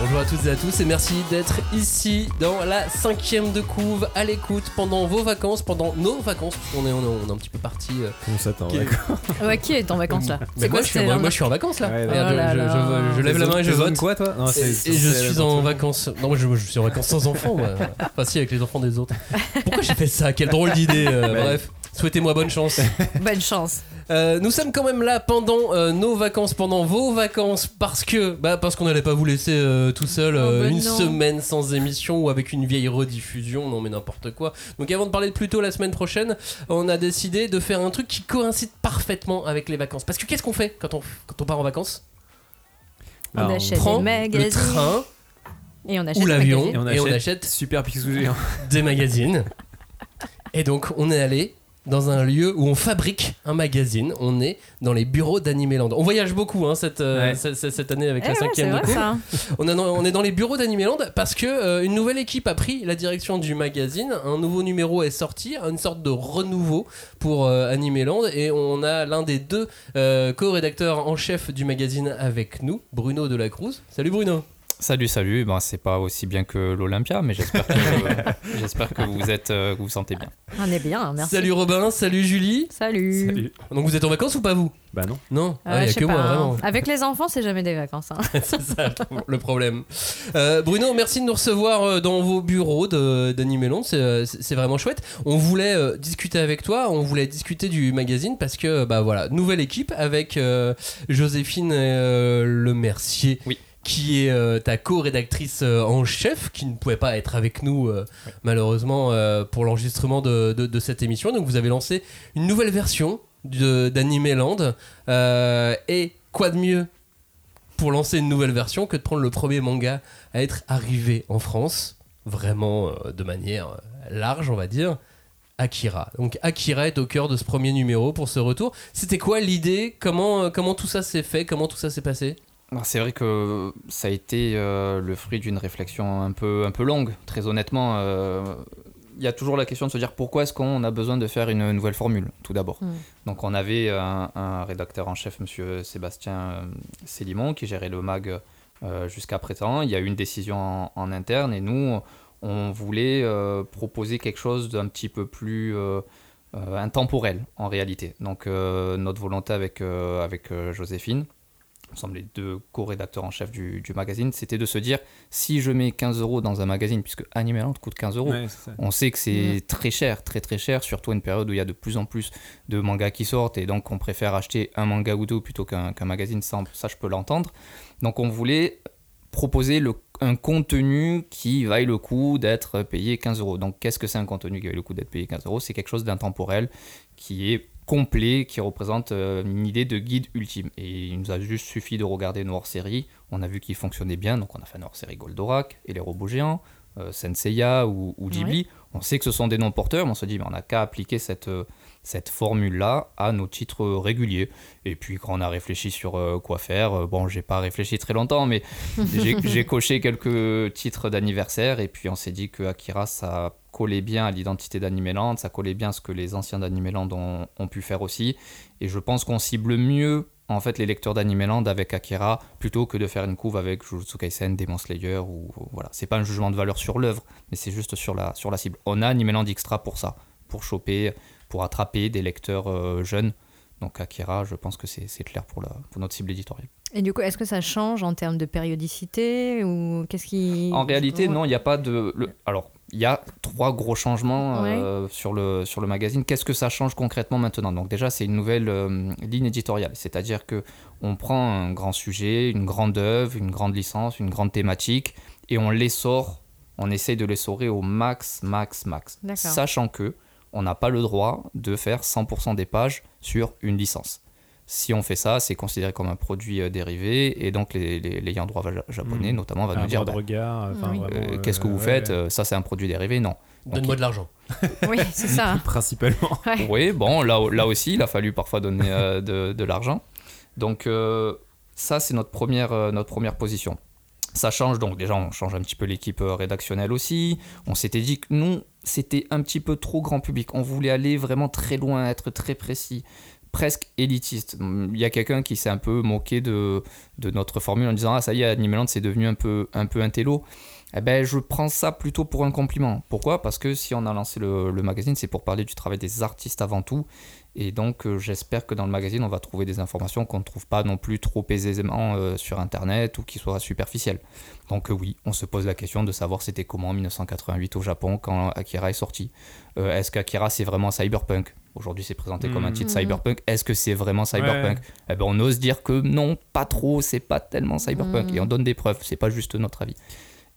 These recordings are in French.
Bonjour à toutes et à tous et merci d'être ici dans la cinquième de couve à l'écoute pendant vos vacances, pendant nos vacances, parce qu'on est, on est, on est un petit peu parti. euh, t'es en qui- vacances Ouais, qui est en vacances là Mais moi, je suis, moi, moi, je suis en vacances là. Ouais, Regarde, oh là je, je- là. je- je lève la main et je vote. quoi, toi Non, Et, c'est- et je suis en vacances. Non, moi je, je suis en vacances sans enfants. Moi. Enfin, si, avec les enfants des autres. Pourquoi j'ai fait ça? Quelle drôle d'idée. euh, Bah, bref, souhaitez-moi bonne chance. Bonne chance. Euh, nous sommes quand même là pendant euh, nos vacances, pendant vos vacances, parce que bah, parce qu'on n'allait pas vous laisser euh, tout seul euh, Oh, bah une non. semaine sans émission ou avec une vieille rediffusion, non mais n'importe quoi. Donc avant de parler de plus tôt la semaine prochaine, on a décidé de faire un truc qui coïncide parfaitement avec les vacances. Parce que qu'est-ce qu'on fait quand on, quand on part en vacances? On Alors, achète Prend des magazines. le train Et on achète ou l'avion. Et on et on achète Super des magazines. Et donc, on est allé dans un lieu où on fabrique un magazine. On est dans les bureaux d'Animeland. On voyage beaucoup hein, cette, euh, Ouais. cette, cette- cette année avec Eh la ouais, cinquième de vrai. On, est dans- on est dans les bureaux d'Animeland parce que euh, une nouvelle équipe a pris la direction du magazine. Un nouveau numéro est sorti, une sorte de renouveau pour euh, Animeland. Et on a l'un des deux euh, co-rédacteurs en chef du magazine avec nous, Bruno Delacruz. Salut Bruno. Salut, salut. Ben, c'est pas aussi bien que l'Olympia, mais j'espère que, j'espère que vous êtes, euh, que vous vous sentez bien. On est bien, merci. Salut Robin, salut Julie. Salut. Salut. Donc vous êtes en vacances ou pas vous? Bah non. Non, Euh, Ah, il y je a que pas, moi hein. vraiment. Avec les enfants, c'est jamais des vacances. hein. c'est ça le problème. Euh, Bruno, merci de nous recevoir euh, dans vos bureaux de- d'Animelon. C'est euh, vraiment chouette. On voulait euh, discuter avec toi, on voulait discuter du magazine parce que, bah voilà, nouvelle équipe avec euh, Joséphine euh, Le Mercier. Oui. Qui est euh, ta co-rédactrice euh, en chef, qui ne pouvait pas être avec nous euh, malheureusement pour l'enregistrement de, de- de cette émission. Donc vous avez lancé une nouvelle version d'Animeland. Euh, et quoi de mieux pour lancer une nouvelle version que de prendre le premier manga à être arrivé en France, vraiment de manière large, on va dire. Akira. Donc Akira est au cœur de ce premier numéro pour ce retour. C'était quoi l'idée? Comment, comment tout ça s'est fait? Comment tout ça s'est passé? C'est vrai que ça a été euh, le fruit d'une réflexion un peu, un peu longue, très honnêtement. euh, Il y a toujours la question de se dire pourquoi est-ce qu'on a besoin de faire une nouvelle formule, tout d'abord. Mm. Donc on avait un, un rédacteur en chef, monsieur Sébastien euh, Célimon, qui gérait le mag euh, jusqu'à présent. Il y a eu une décision en, en interne et nous, on voulait euh, proposer quelque chose d'un petit peu plus euh, euh, intemporel en réalité. Donc euh, notre volonté avec, euh, avec euh, Joséphine, nous sommes les deux co-rédacteurs en chef du, du magazine, c'était de se dire si je mets 15 euros dans un magazine, puisque Animeland coûte 15 euros, Ouais, on sait que c'est très cher, très très cher, surtout à une période où il y a de plus en plus de mangas qui sortent et donc on préfère acheter un manga ou deux plutôt qu'un magazine simple, ça je peux l'entendre. Donc on voulait proposer le- un contenu qui vaille le coup d'être payé 15 euros. Donc qu'est-ce que c'est un contenu qui vaille le coup d'être payé 15 euros? C'est quelque chose d'intemporel qui est complet, qui représente euh, une idée de guide ultime. Et il nous a juste suffi de regarder nos hors-séries, on a vu qu'ils fonctionnaient bien, donc on a fait une hors-série Goldorak et les robots géants, euh, Senseiya ou, ou Ghibli. On sait que ce sont des noms porteurs, mais on se dit, mais on n'a qu'à appliquer cette, euh, cette formule-là à nos titres réguliers. Et puis quand on a réfléchi sur euh, quoi faire, euh, bon, j'ai pas réfléchi très longtemps, mais j'ai j'ai coché quelques titres d'anniversaire, et puis on s'est dit que Akira, ça collait bien à l'identité d'Animeland, ça collait bien à ce que les anciens d'Animeland ont, ont pu faire aussi. Et je pense qu'on cible mieux en fait les lecteurs d'Animeland avec Akira plutôt que de faire une couve avec Jujutsu Kaisen, Demon Slayer ou voilà. C'est pas un jugement de valeur sur l'œuvre, mais c'est juste sur la, sur la cible. On a Animeland Extra pour ça, pour choper, pour attraper des lecteurs euh, jeunes. Donc Akira, je pense que c'est clair pour, la, pour notre cible éditoriale. Et du coup, est-ce que ça change en termes de périodicité ou qu'est-ce qui En réalité, non, il n'y a pas de. le- Alors, il y a trois gros changements euh, sur, le, sur le magazine. Qu'est-ce que ça change concrètement maintenant? Donc, déjà, c'est une nouvelle euh, ligne éditoriale. C'est-à-dire que on prend un grand sujet, une grande œuvre, une grande licence, une grande thématique, et on les sort. On essaye de les saurer au max, max, max. Sachant que on n'a pas le droit de faire 100% des pages sur une licence. Si on fait ça, c'est considéré comme un produit euh, dérivé et donc les, les, l'ayant droit ja- japonais Mhm. notamment va Un nous dire bah, regard, enfin, Oui. vraiment, euh, euh, qu'est-ce que vous ouais, faites ouais. Ça c'est un produit dérivé Non. Donc, Donne-moi de l'argent. Oui, c'est ça. Principalement. Ouais. Oui, bon, là, là aussi, il a fallu parfois donner euh, de, de l'argent. Donc, euh, ça, c'est notre première, euh, notre première position. Ça change, donc déjà, on change un petit peu l'équipe rédactionnelle aussi. On s'était dit que nous, c'était un petit peu trop grand public. On voulait aller vraiment très loin, être très précis, presque élitiste. Il y a quelqu'un qui s'est un peu moqué de, notre formule en disant Ah, ça y est, Animeland, c'est devenu un peu, un peu un télo. Eh ben, je prends ça plutôt pour un compliment. Pourquoi? Parce que si on a lancé le, magazine, c'est pour parler du travail des artistes avant tout. Et donc, euh, j'espère que dans le magazine, on va trouver des informations qu'on ne trouve pas non plus trop aisément euh, sur Internet ou qui soient superficielles. Donc, euh, oui, on se pose la question de savoir c'était comment en 1988 au Japon quand Akira est sorti. Est-ce qu'Akira c'est vraiment cyberpunk? Aujourd'hui, c'est présenté comme un titre Mhm. cyberpunk. Est-ce que c'est vraiment cyberpunk Eh ben, on ose dire que non, pas trop, c'est pas tellement cyberpunk. Mhm. Et on donne des preuves, c'est pas juste notre avis.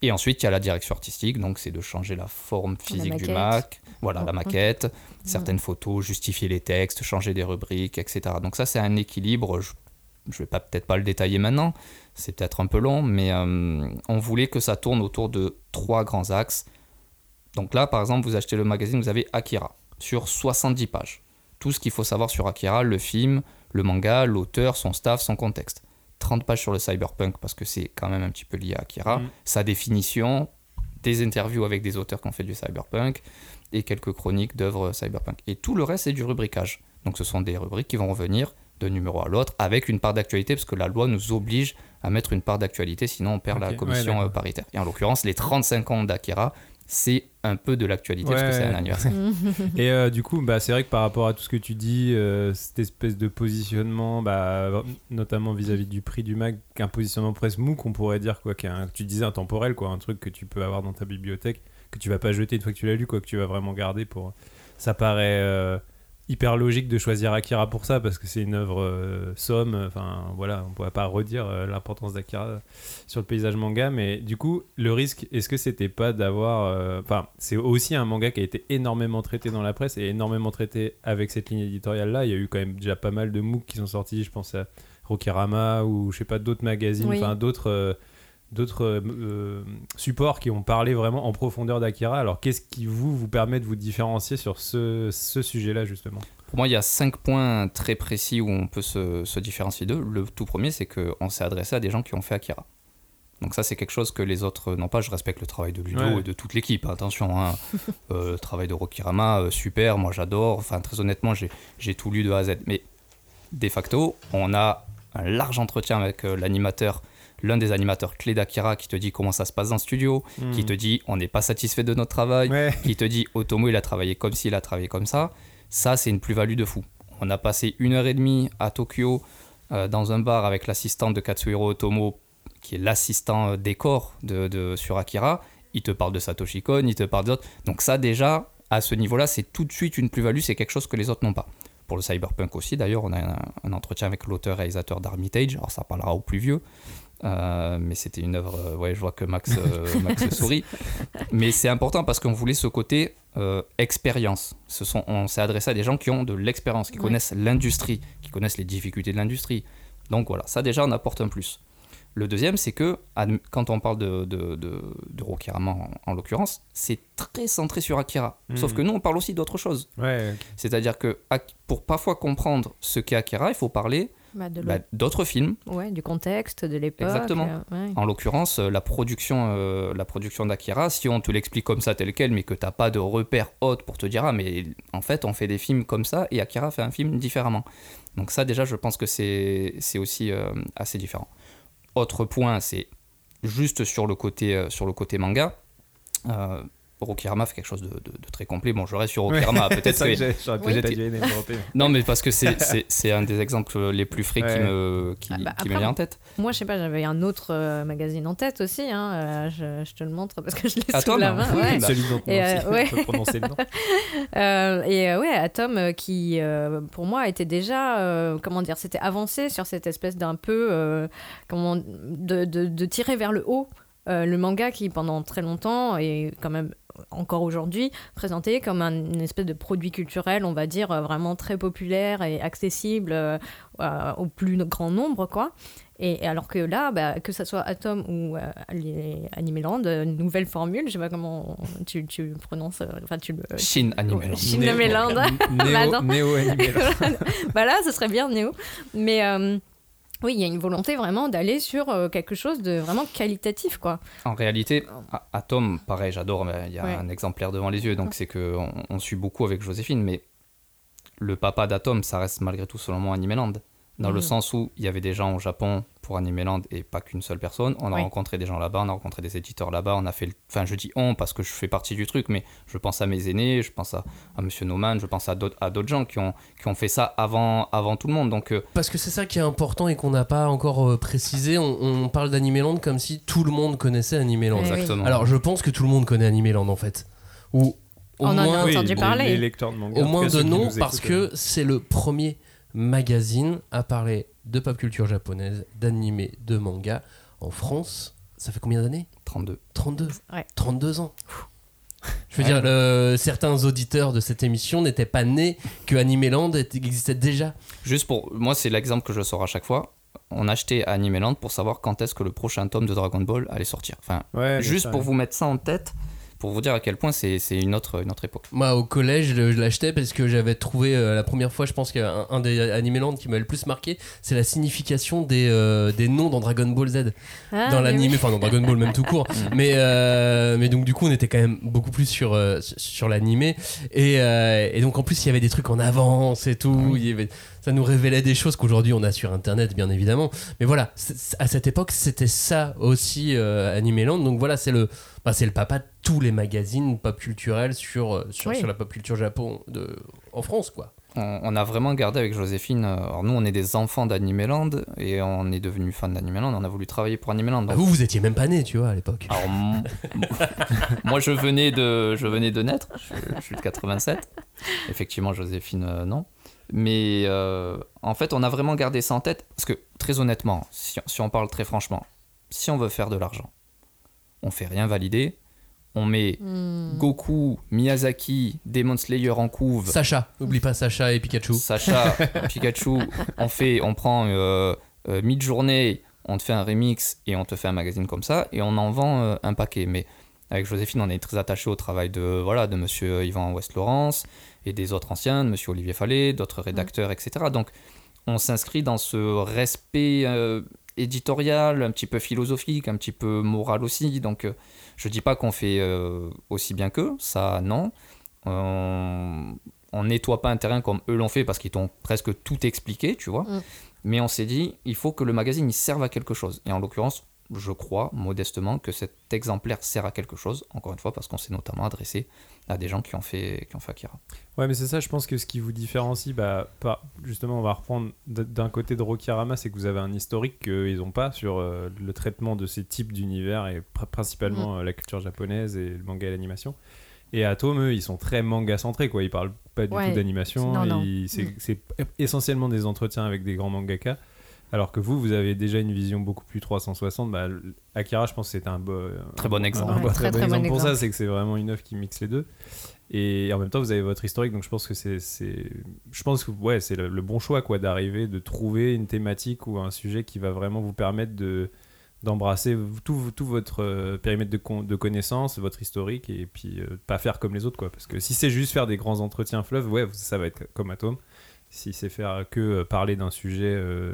Et ensuite, il y a la direction artistique, donc c'est de changer la forme physique du. Mac, voilà, Oh, la oh. maquette, certaines photos, justifier les textes, changer des rubriques, etc. Donc ça, c'est un équilibre. Je, je vais peut-être pas le détailler maintenant, c'est peut-être un peu long, mais euh, on voulait que ça tourne autour de trois grands axes. Donc là, par exemple, vous achetez le magazine, vous avez Akira sur 70 pages. Tout ce qu'il faut savoir sur Akira, le film, le manga, l'auteur, son staff, son contexte. 30 pages sur le cyberpunk parce que c'est quand même un petit peu lié à Akira. Mhm. Sa définition, des interviews avec des auteurs qui ont fait du cyberpunk et quelques chroniques d'œuvres cyberpunk. Et tout le reste, c'est du rubricage. Donc ce sont des rubriques qui vont revenir d'un numéro à l'autre avec une part d'actualité parce que la loi nous oblige à mettre une part d'actualité, sinon on perd la commission euh, paritaire. Et en l'occurrence, les 35 ans d'Akira, c'est un peu de l'actualité parce que c'est un anniversaire. Et euh, du coup, bah, c'est vrai que par rapport à tout ce que tu dis, euh, cette espèce de positionnement, bah, notamment vis-à-vis du prix du mag, un positionnement presque mou qu'on pourrait dire, quoi, qu'un- tu disais intemporel, quoi, un truc que tu peux avoir dans ta bibliothèque, que tu vas pas jeter une fois que tu l'as lu, quoi, que tu vas vraiment garder pour. Ça paraît euh, hyper logique de choisir Akira pour ça, parce que c'est une œuvre euh, somme, enfin voilà, on pourrait pas redire euh, l'importance d'Akira sur le paysage manga, mais du coup, le risque, est-ce que c'était pas d'avoir. euh, Enfin, c'est aussi un manga qui a été énormément traité dans la presse et énormément traité avec cette ligne éditoriale-là. Il y a eu quand même déjà pas mal de MOOC qui sont sortis, je pense à Rokirama ou je sais pas, d'autres magazines, Oui. enfin d'autres. D'autres euh, euh, supports qui ont parlé vraiment en profondeur d'Akira. Alors, qu'est-ce qui vous vous permet de vous différencier sur ce, ce sujet-là, justement? Pour moi, il y a cinq points très précis où on peut se, se différencier d'eux. Le tout premier, c'est qu'on s'est adressé à des gens qui ont fait Akira. Donc ça, c'est quelque chose que les autres n'ont pas. Je respecte le travail de Ludo Ouais. et de toute l'équipe, hein, attention. hein. Euh, le travail de Rokirama, euh, super, moi j'adore. Enfin, très honnêtement, j'ai tout lu de A à Z. Mais de facto, on a un large entretien avec l'animateur, l'un des animateurs clés d'Akira qui te dit comment ça se passe dans le studio, qui te dit on n'est pas satisfait de notre travail, Ouais. qui te dit Otomo il a travaillé comme ci, il a travaillé comme ça, ça c'est une plus-value de fou. On a passé une heure et demie à Tokyo euh, dans un bar avec l'assistante de Katsuhiro Otomo, qui est l'assistant euh, décor de, de- sur Akira. Il te parle de Satoshi Kon, il te parle d'autres. Donc ça déjà, à ce niveau-là, c'est tout de suite une plus-value, c'est quelque chose que les autres n'ont pas. Pour le cyberpunk aussi, d'ailleurs, on a un, un entretien avec l'auteur-réalisateur d'Armitage, alors ça parlera aux plus vieux. Euh, mais c'était une œuvre, euh, ouais, je vois que Max, euh, Max sourit. Mais c'est important parce qu'on voulait ce côté euh, expérience. Ce sont, on s'est adressé à des gens qui ont de l'expérience, qui Ouais. connaissent l'industrie, qui connaissent les difficultés de l'industrie. Donc voilà, ça déjà on apporte un plus. Le deuxième, c'est que quand on parle de, de, de, de Rokirama en, en l'occurrence, c'est très centré sur Akira. Mhm. Sauf que nous, on parle aussi d'autre chose. Ouais, C'est-à-dire que pour parfois comprendre ce qu'est Akira, il faut parler Bah, bah, d'autres films. ouais, du contexte, de l'époque. Exactement. euh, ouais. En l'occurrence, euh, la production, euh, la production d'Akira, si on te l'explique comme ça tel quel, mais que t'as pas de repère haute pour te dire ah mais en fait on fait des films comme ça et Akira fait un film différemment. Donc ça déjà je pense que c'est c'est aussi euh, assez différent. Autre point, c'est juste sur le côté sur le côté manga. Euh, Rokirama fait quelque chose de, de- de très complet. Bon, je reste sur Rokirama. Ouais. Peut-être que non, mais parce que c'est- c'est c'est un des exemples les plus frais qui me qui, Ah bah, qui après, me vient en tête. Moi, je sais pas, j'avais un autre euh, magazine en tête aussi. Hein, euh, je, je te le montre parce que je l'ai sous la main. Ouais. bah. Celui dont on Et, euh, ouais. on peut prononcer le nom. Euh, et euh, ouais, Atom euh, qui, euh, pour moi, était déjà, euh, comment dire, c'était avancé sur cette espèce d'un peu, euh, comment, de, de, de tirer vers le haut euh, le manga qui, pendant très longtemps, et quand même encore aujourd'hui présenté comme un, une espèce de produit culturel, on va dire, euh, vraiment très populaire et accessible euh, euh, au plus grand nombre, quoi. Et, et alors que là, bah, que ce soit Atom ou euh, les Animeland, nouvelle formule, je sais pas comment tu, prononces, enfin tu le... Shin Animeland. Shin Animeland. Néo, Bah. Néo Animeland. bah là, ce serait bien Néo. Mais oui, il y a une volonté vraiment d'aller sur euh, quelque chose de vraiment qualitatif, quoi. En réalité, Atom, pareil, j'adore, mais il y a Ouais. un exemplaire devant les yeux, donc c'est que on, on suit beaucoup avec Joséphine, mais le papa d'Atom, ça reste malgré tout selon moi Animeland. Dans le Mhm. sens où il y avait des gens au Japon pour Animeland et pas qu'une seule personne. On a Oui. rencontré des gens là-bas, on a rencontré des éditeurs là-bas, on a fait le... Enfin, je dis on parce que je fais partie du truc, mais je pense à mes aînés, je pense à, à Monsieur Noman, je pense à d'autres à d'autres gens qui ont, qui ont fait ça avant, avant tout le monde. Donc, euh, Parce que c'est ça qui est important et qu'on n'a pas encore euh, précisé. On, on parle d'Animeland comme si tout le monde connaissait Animeland. Eh exactement. Alors je pense que tout le monde connaît Animeland en fait. Ou au On en a moins, entendu les- parler. Les lecteurs de manga. au moins de nom parce que c'est le premier magazine à parler de pop culture japonaise, d'anime, de manga en France. Ça fait combien d'années? 32. 32. Ouais. 32 ans. Je veux Ouais. dire, le- certains auditeurs de cette émission n'étaient pas nés que Animeland existait déjà. Juste pour moi, c'est l'exemple que je sors à chaque fois. On achetait Animeland pour savoir quand est-ce que le prochain tome de Dragon Ball allait sortir. Enfin, Ouais, juste ça, pour ouais. vous mettre ça en tête, pour vous dire à quel point c'est c'est une autre, une autre époque. Moi, au collège, je je l'achetais parce que j'avais trouvé euh, la première fois, je pense qu'un un des Animeland qui m'a le plus marqué, c'est la signification des, euh, des noms dans Dragon Ball Z. Ah, dans l'anime, oui. enfin dans Dragon Ball même tout court. mais, euh, mais donc du coup on était quand même beaucoup plus sur, euh, sur- l'animé. Et, euh, et donc en plus il y avait des trucs en avance et tout. Il y avait- ça nous révélait des choses qu'aujourd'hui on a sur internet bien évidemment. Mais voilà, à cette époque c'était ça aussi euh, Animeland. Donc voilà, c'est le, bah, c'est le papa de tous les magazines pop culturels sur, euh, sur, Oui. sur la pop culture Japon de, en France quoi. On, a vraiment gardé avec Joséphine. euh, Alors nous, on est des enfants d'Animeland et on est devenus fans d'Animeland. On a voulu travailler pour Animeland. Bah, Donc, vous vous étiez même pas né tu vois à l'époque. Alors, m- moi, je venais de, je venais de naître. Je, je suis de 87. Effectivement, Joséphine, euh, non. Mais euh, en fait, on a vraiment gardé ça en tête. Parce que, très honnêtement, si, si on parle très franchement, si on veut faire de l'argent, on fait rien valider. On met Hmm. Goku, Miyazaki, Demon Slayer en couve. Sacha, n'oublie pas Sacha et Pikachu. Sacha, Pikachu, on fait, on prend euh, euh, mid-journée, on te fait un remix et on te fait un magazine comme ça et on en vend euh, un paquet. Mais avec Joséphine, on est très attaché au travail de voilà de Monsieur Yvan West Laurence et des autres anciens, de Monsieur Olivier Fallet, d'autres rédacteurs, etc. Donc on s'inscrit dans ce respect euh, éditorial, un petit peu philosophique, un petit peu moral aussi. Donc euh, je dis pas qu'on fait euh, aussi bien qu'eux, ça non. On, on nettoie pas un terrain comme eux l'ont fait parce qu'ils t'ont presque tout expliqué, tu vois. Mm. Mais on s'est dit, il faut que le magazine il serve à quelque chose. Et en l'occurrence, je crois modestement que cet exemplaire sert à quelque chose, encore une fois, parce qu'on s'est notamment adressé à des gens qui ont fait, qui ont fait Akira. Ouais, mais c'est ça, je pense que ce qui vous différencie, bah, pas, justement, on va reprendre d'un côté de Rokirama, c'est que vous avez un historique qu'ils n'ont pas sur euh, le traitement de ces types d'univers et pr- principalement euh, la culture japonaise et le manga et l'animation. Et Atom, eux, ils sont très manga centrés, quoi. Ils parlent pas du Ouais. tout d'animation. C'est Mm. c'est essentiellement des entretiens avec des grands mangaka. Alors que vous, vous avez déjà une vision beaucoup plus 360. Bah, Akira, je pense que c'est un, bo- Très bon exemple. un Ouais, bon- très, très bon très bon exemple pour ça, c'est que c'est vraiment une œuvre qui mixe les deux. Et en même temps, vous avez votre historique, donc je pense que c'est, c'est- je pense que ouais, c'est le, le bon choix quoi, d'arriver, de trouver une thématique ou un sujet qui va vraiment vous permettre de d'embrasser tout, tout votre euh, périmètre de, con- de connaissances, votre historique, et puis euh, pas faire comme les autres quoi. Parce que si c'est juste faire des grands entretiens fleuves, ouais, ça va être comme Atom. Si c'est faire que euh, parler d'un sujet euh,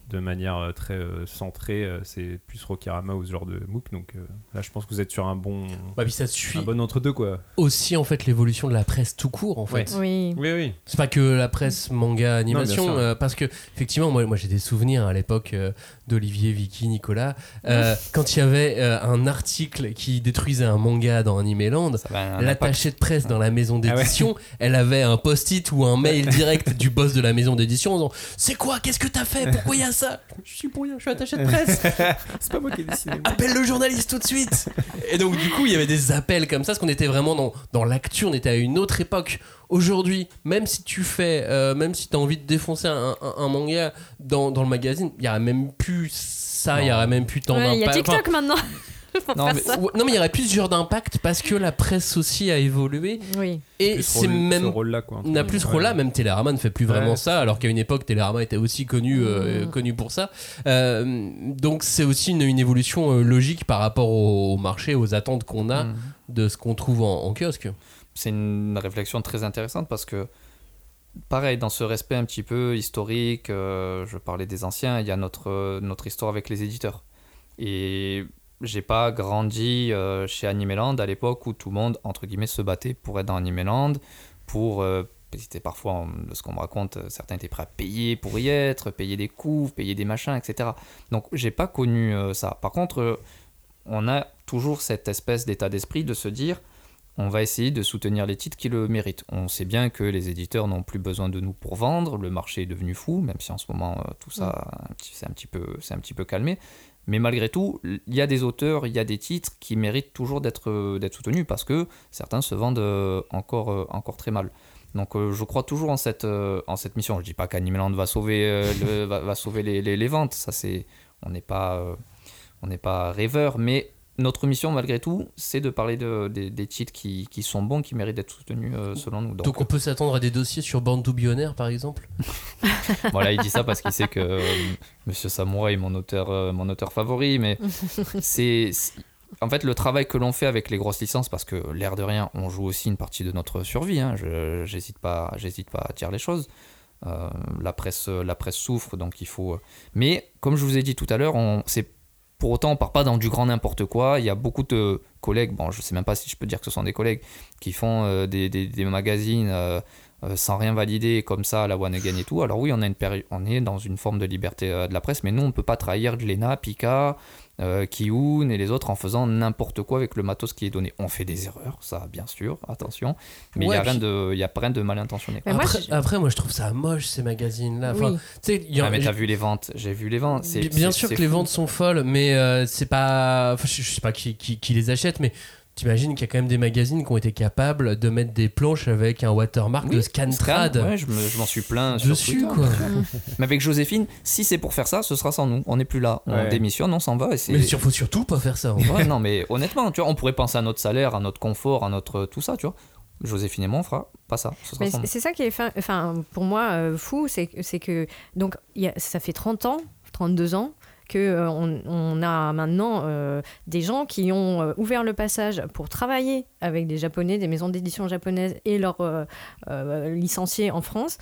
de manière euh, très euh, centrée, euh, c'est plus Rokirama ou ce genre de MOOC. Donc euh, là, je pense que vous êtes sur un bon, Bah, puis ça suit un bon entre-deux quoi. aussi en fait l'évolution de la presse tout court en fait. Oui. Oui, oui. C'est pas que la presse manga animation, Non, bien sûr. euh, parce que effectivement, moi, moi j'ai des souvenirs à l'époque euh, d'Olivier, Vicky, Nicolas, euh, quand il y avait euh, un article qui détruisait un manga dans Animeland, Ça va un impact. l'attachée de presse dans la maison Ah ouais. d'édition, elle avait un post-it ou un mail direct du boss de la maison d'édition en disant C'est quoi? Qu'est-ce que t'as fait? Pourquoi il y a ça Je suis pour rien, je suis attaché de presse. c'est pas moi qui ai décidé. Appelle le journaliste tout de suite Et donc du coup il y avait des appels comme ça, parce qu'on était vraiment dans, dans l'actu, on était à une autre époque. Aujourd'hui, même si tu fais, euh, même si tu as envie de défoncer un, un- un manga dans, dans le magazine, il y aurait même plus ça, il y aurait même plus tant Ouais, Il y a. Enfin, TikTok maintenant. Non, mais- Non il y aurait plus ce genre d'impact parce que la presse aussi a évolué Oui. et Plus c'est même ce rôle-là, quoi. n'a plus ce rôle-là, même Télérama ne fait plus vraiment Ouais. ça, alors qu'à une époque Télérama était aussi connu, euh, Mm. connu pour ça. Euh, donc c'est aussi une, une évolution euh, logique par rapport au, au marché, aux attentes qu'on a Mhm. de ce qu'on trouve en, en kiosque. c'est une réflexion très intéressante parce que, pareil, dans ce respect un petit peu historique, euh, je parlais des anciens, il y a notre, euh, notre histoire avec les éditeurs. Et j'ai pas grandi euh, chez Animeland à l'époque où tout le monde, entre guillemets, se battait pour être dans Animeland, pour. euh, c'était parfois, en- de ce qu'on me raconte, euh, certains étaient prêts à payer pour y être, payer des coups, payer des machins, etc. Donc j'ai pas connu euh, ça. Par contre, euh, on a toujours cette espèce d'état d'esprit de se dire on va essayer de soutenir les titres qui le méritent. On sait bien que les éditeurs n'ont plus besoin de nous pour vendre, le marché est devenu fou, même si en ce moment euh, tout ça un petit- c'est un, petit peu, c'est un petit peu calmé. Mais malgré tout, il y a des auteurs, il y a des titres qui méritent toujours d'être euh, soutenus parce que certains se vendent euh, encore, euh, encore très mal. Donc je crois toujours en cette, mission. Je dis pas qu'Animeland va sauver, les, les- les ventes, ça c'est, on n'est pas, on pas rêveur, mais notre mission malgré tout, c'est de parler de, des, des titres qui, qui sont bons, qui méritent d'être soutenus euh, selon nous. Donc, Donc, on peut s'attendre à des dossiers sur Born to Billionaire par exemple? Voilà, il dit ça parce qu'il sait que euh, Monsieur Samouraï est mon auteur, euh, mon auteur favori, mais c'est en fait le travail que l'on fait avec les grosses licences, parce que l'air de rien, on joue aussi une partie de notre survie. Hein, j'hésite pas, pas à dire les choses. Euh, la presse, la presse souffre, donc il faut. Mais comme je vous ai dit tout à l'heure, on c'est pour autant, on part pas dans du grand n'importe quoi. Il y a beaucoup de collègues, bon, je sais même pas si je peux dire que ce sont des collègues, qui font euh, des, magazines euh, sans rien valider, comme ça, la one again et tout. Alors oui, on, a une péri- on est dans une forme de liberté euh, de la presse, mais nous, on peut pas trahir Glénat, Pika, euh, Kiun et les autres en faisant n'importe quoi avec le matos qui est donné. On fait des erreurs, ça, bien sûr, attention, mais il Ouais, y a rien puis- de, il y a rien de mal intentionné. Mais moi, après, je- après, moi je trouve ça moche ces magazines-là. Enfin, Oui. y Ah, mais t'as vu les ventes J'ai vu les ventes. Bien sûr que les ventes sont folles, mais euh, c'est pas. enfin, je, je sais pas qui, qui- qui les achète, mais t'imagines qu'il y a quand même des magazines qui ont été capables de mettre des planches avec un watermark Oui, de Scantrad Scan, ouais, je me- je m'en suis plein sur dessus, Twitter. quoi. Mais avec Joséphine, si c'est pour faire ça, ce sera sans nous. On n'est plus là. On Ouais. démissionne, on s'en va. Et. Mais il faut surtout pas faire ça. en non, mais honnêtement, tu vois, on pourrait penser à notre salaire, à notre confort, à notre tout ça, tu vois. Joséphine et moi, on fera pas ça. C'est ça qui est, fin- enfin, pour moi, euh, fou, c'est que- donc, il y a- ça fait 30 ans, 32 ans, que euh, a maintenant euh, des gens qui ont euh, ouvert le passage pour travailler avec des Japonais, des maisons d'édition japonaises et leurs licenciés en France.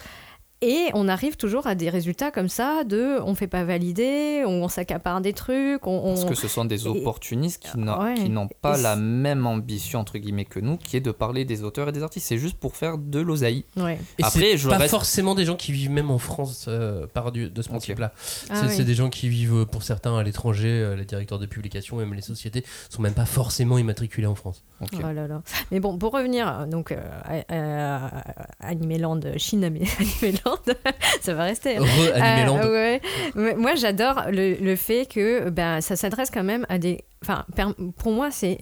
Et on arrive toujours à des résultats comme ça de on fait pas valider, on, s'accapare des trucs, on, Parce que ce sont des et- opportunistes qui n'ont Ouais. pas Et la même ambition, entre guillemets, que nous, qui est de parler des auteurs et des artistes. C'est juste pour faire de l'oseille. Ouais. Après, je pas reste- forcément des gens qui vivent même en France euh, par du- de ce principe-là. Ah c'est oui. des gens qui vivent euh, pour certains à l'étranger, euh, les directeurs de publication, même les sociétés, sont même pas forcément immatriculés en France. Oh là là. Mais bon, pour revenir donc euh, à, à- à Animeland, Chine Ami- Animeland, ça va rester. Re. Euh, ouais. Mais Moi, j'adore le, le fait que ben, ça s'adresse quand même à des. Enfin, pour moi, c'est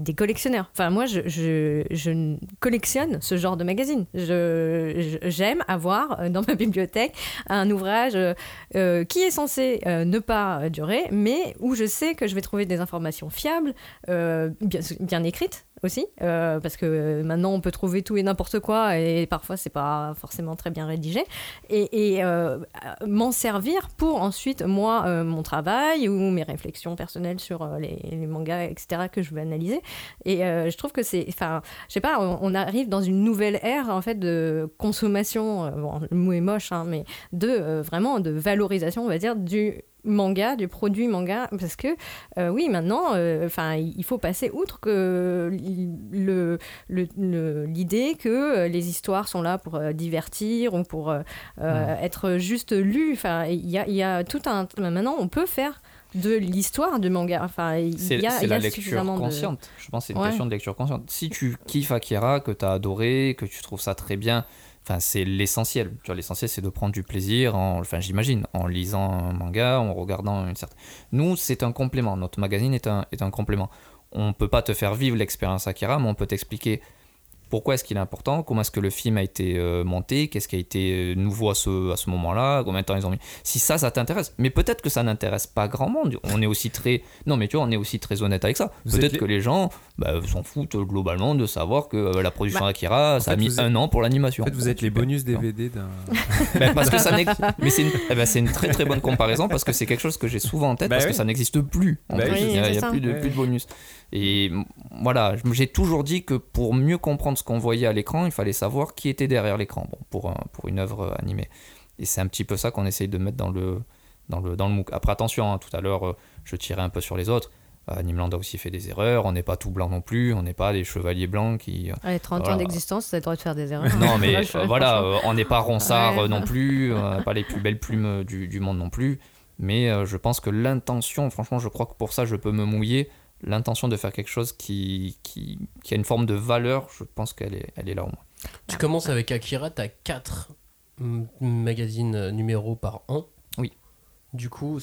des collectionneurs. Enfin, moi, je, je, je collectionne ce genre de magazine. J'aime avoir euh, dans ma bibliothèque un ouvrage euh, euh, qui est censé euh, ne pas durer, mais où je sais que je vais trouver des informations fiables, bien, bien écrites aussi, euh, parce que maintenant on peut trouver tout et n'importe quoi et parfois c'est pas forcément très bien rédigé, et, euh, m'en servir pour ensuite moi euh, mon travail ou mes réflexions personnelles sur les, mangas etc que je veux analyser. Et je trouve que c'est, enfin, je sais pas, on, arrive dans une nouvelle ère en fait de consommation, bon, le mot est moche, hein, mais de vraiment de valorisation, on va dire, du manga, du produit manga, parce que euh, oui, maintenant, euh, enfin, il faut passer outre que le le- le- l'idée que euh, les histoires sont là pour euh, divertir ou pour être juste lues. Enfin, il y a, y a tout un. Maintenant, on peut faire de l'histoire du manga. Enfin, il C'est y a, c'est il y la a lecture suffisamment de- consciente. Je pense que c'est une Ouais. question de lecture consciente. Si tu kiffes Akira, que tu as adoré, que tu trouves ça très bien, enfin, c'est l'essentiel. Tu l'essentiel, c'est de prendre du plaisir, en, enfin, j'imagine, en lisant un manga, en regardant une certaine. Nous, c'est un complément. Notre magazine est un, est un complément. On peut pas te faire vivre l'expérience Akira, mais on peut t'expliquer pourquoi est-ce qu'il est important, comment est-ce que le film a été euh, monté, qu'est-ce qui a été euh, nouveau à ce, à ce moment-là, combien de temps ils ont mis? Si ça, ça t'intéresse, mais peut-être que ça n'intéresse pas grand monde. On est aussi très, non mais tu vois, on est aussi très honnête avec ça. Êtes Peut-être que les gens bah, s'en foutent globalement de savoir que euh, la production Bah, Akira, ça a mis un an pour l'animation. En fait, vous êtes les bonus DVD d'un. Ben, parce que ça mais c'est une, eh ben, c'est une très très bonne comparaison parce que c'est quelque chose que j'ai souvent en tête Bah parce oui. que ça n'existe plus. En Bah plus. oui, il n'y a, y a plus, de, Ouais. plus de bonus. Et voilà, j'ai toujours dit que pour mieux comprendre ce qu'on voyait à l'écran, il fallait savoir qui était derrière l'écran bon, pour, un- pour une œuvre animée. Et c'est un petit peu ça qu'on essaye de mettre dans le, dans le, dans le MOOC. Après, attention, hein, tout à l'heure, euh, je tirais un peu sur les autres. Euh, Animeland a aussi fait des erreurs, on n'est pas tout blanc non plus, on n'est pas des chevaliers blancs qui, euh, Allez, 30 Voilà. ans d'existence, ça a le droit de faire des erreurs. non, mais euh, voilà, euh, on n'est pas ronsard Ouais. euh, non plus, euh, pas les plus belles plumes euh, du, du monde non plus. Mais euh, je pense que l'intention, franchement, je crois que pour ça, je peux me mouiller. L'intention de faire quelque chose qui, qui, qui a une forme de valeur, je pense qu'elle est, elle est là au moins. Tu commences avec Akira, t'as 4 magazines euh, numéros par an. Oui. Du coup,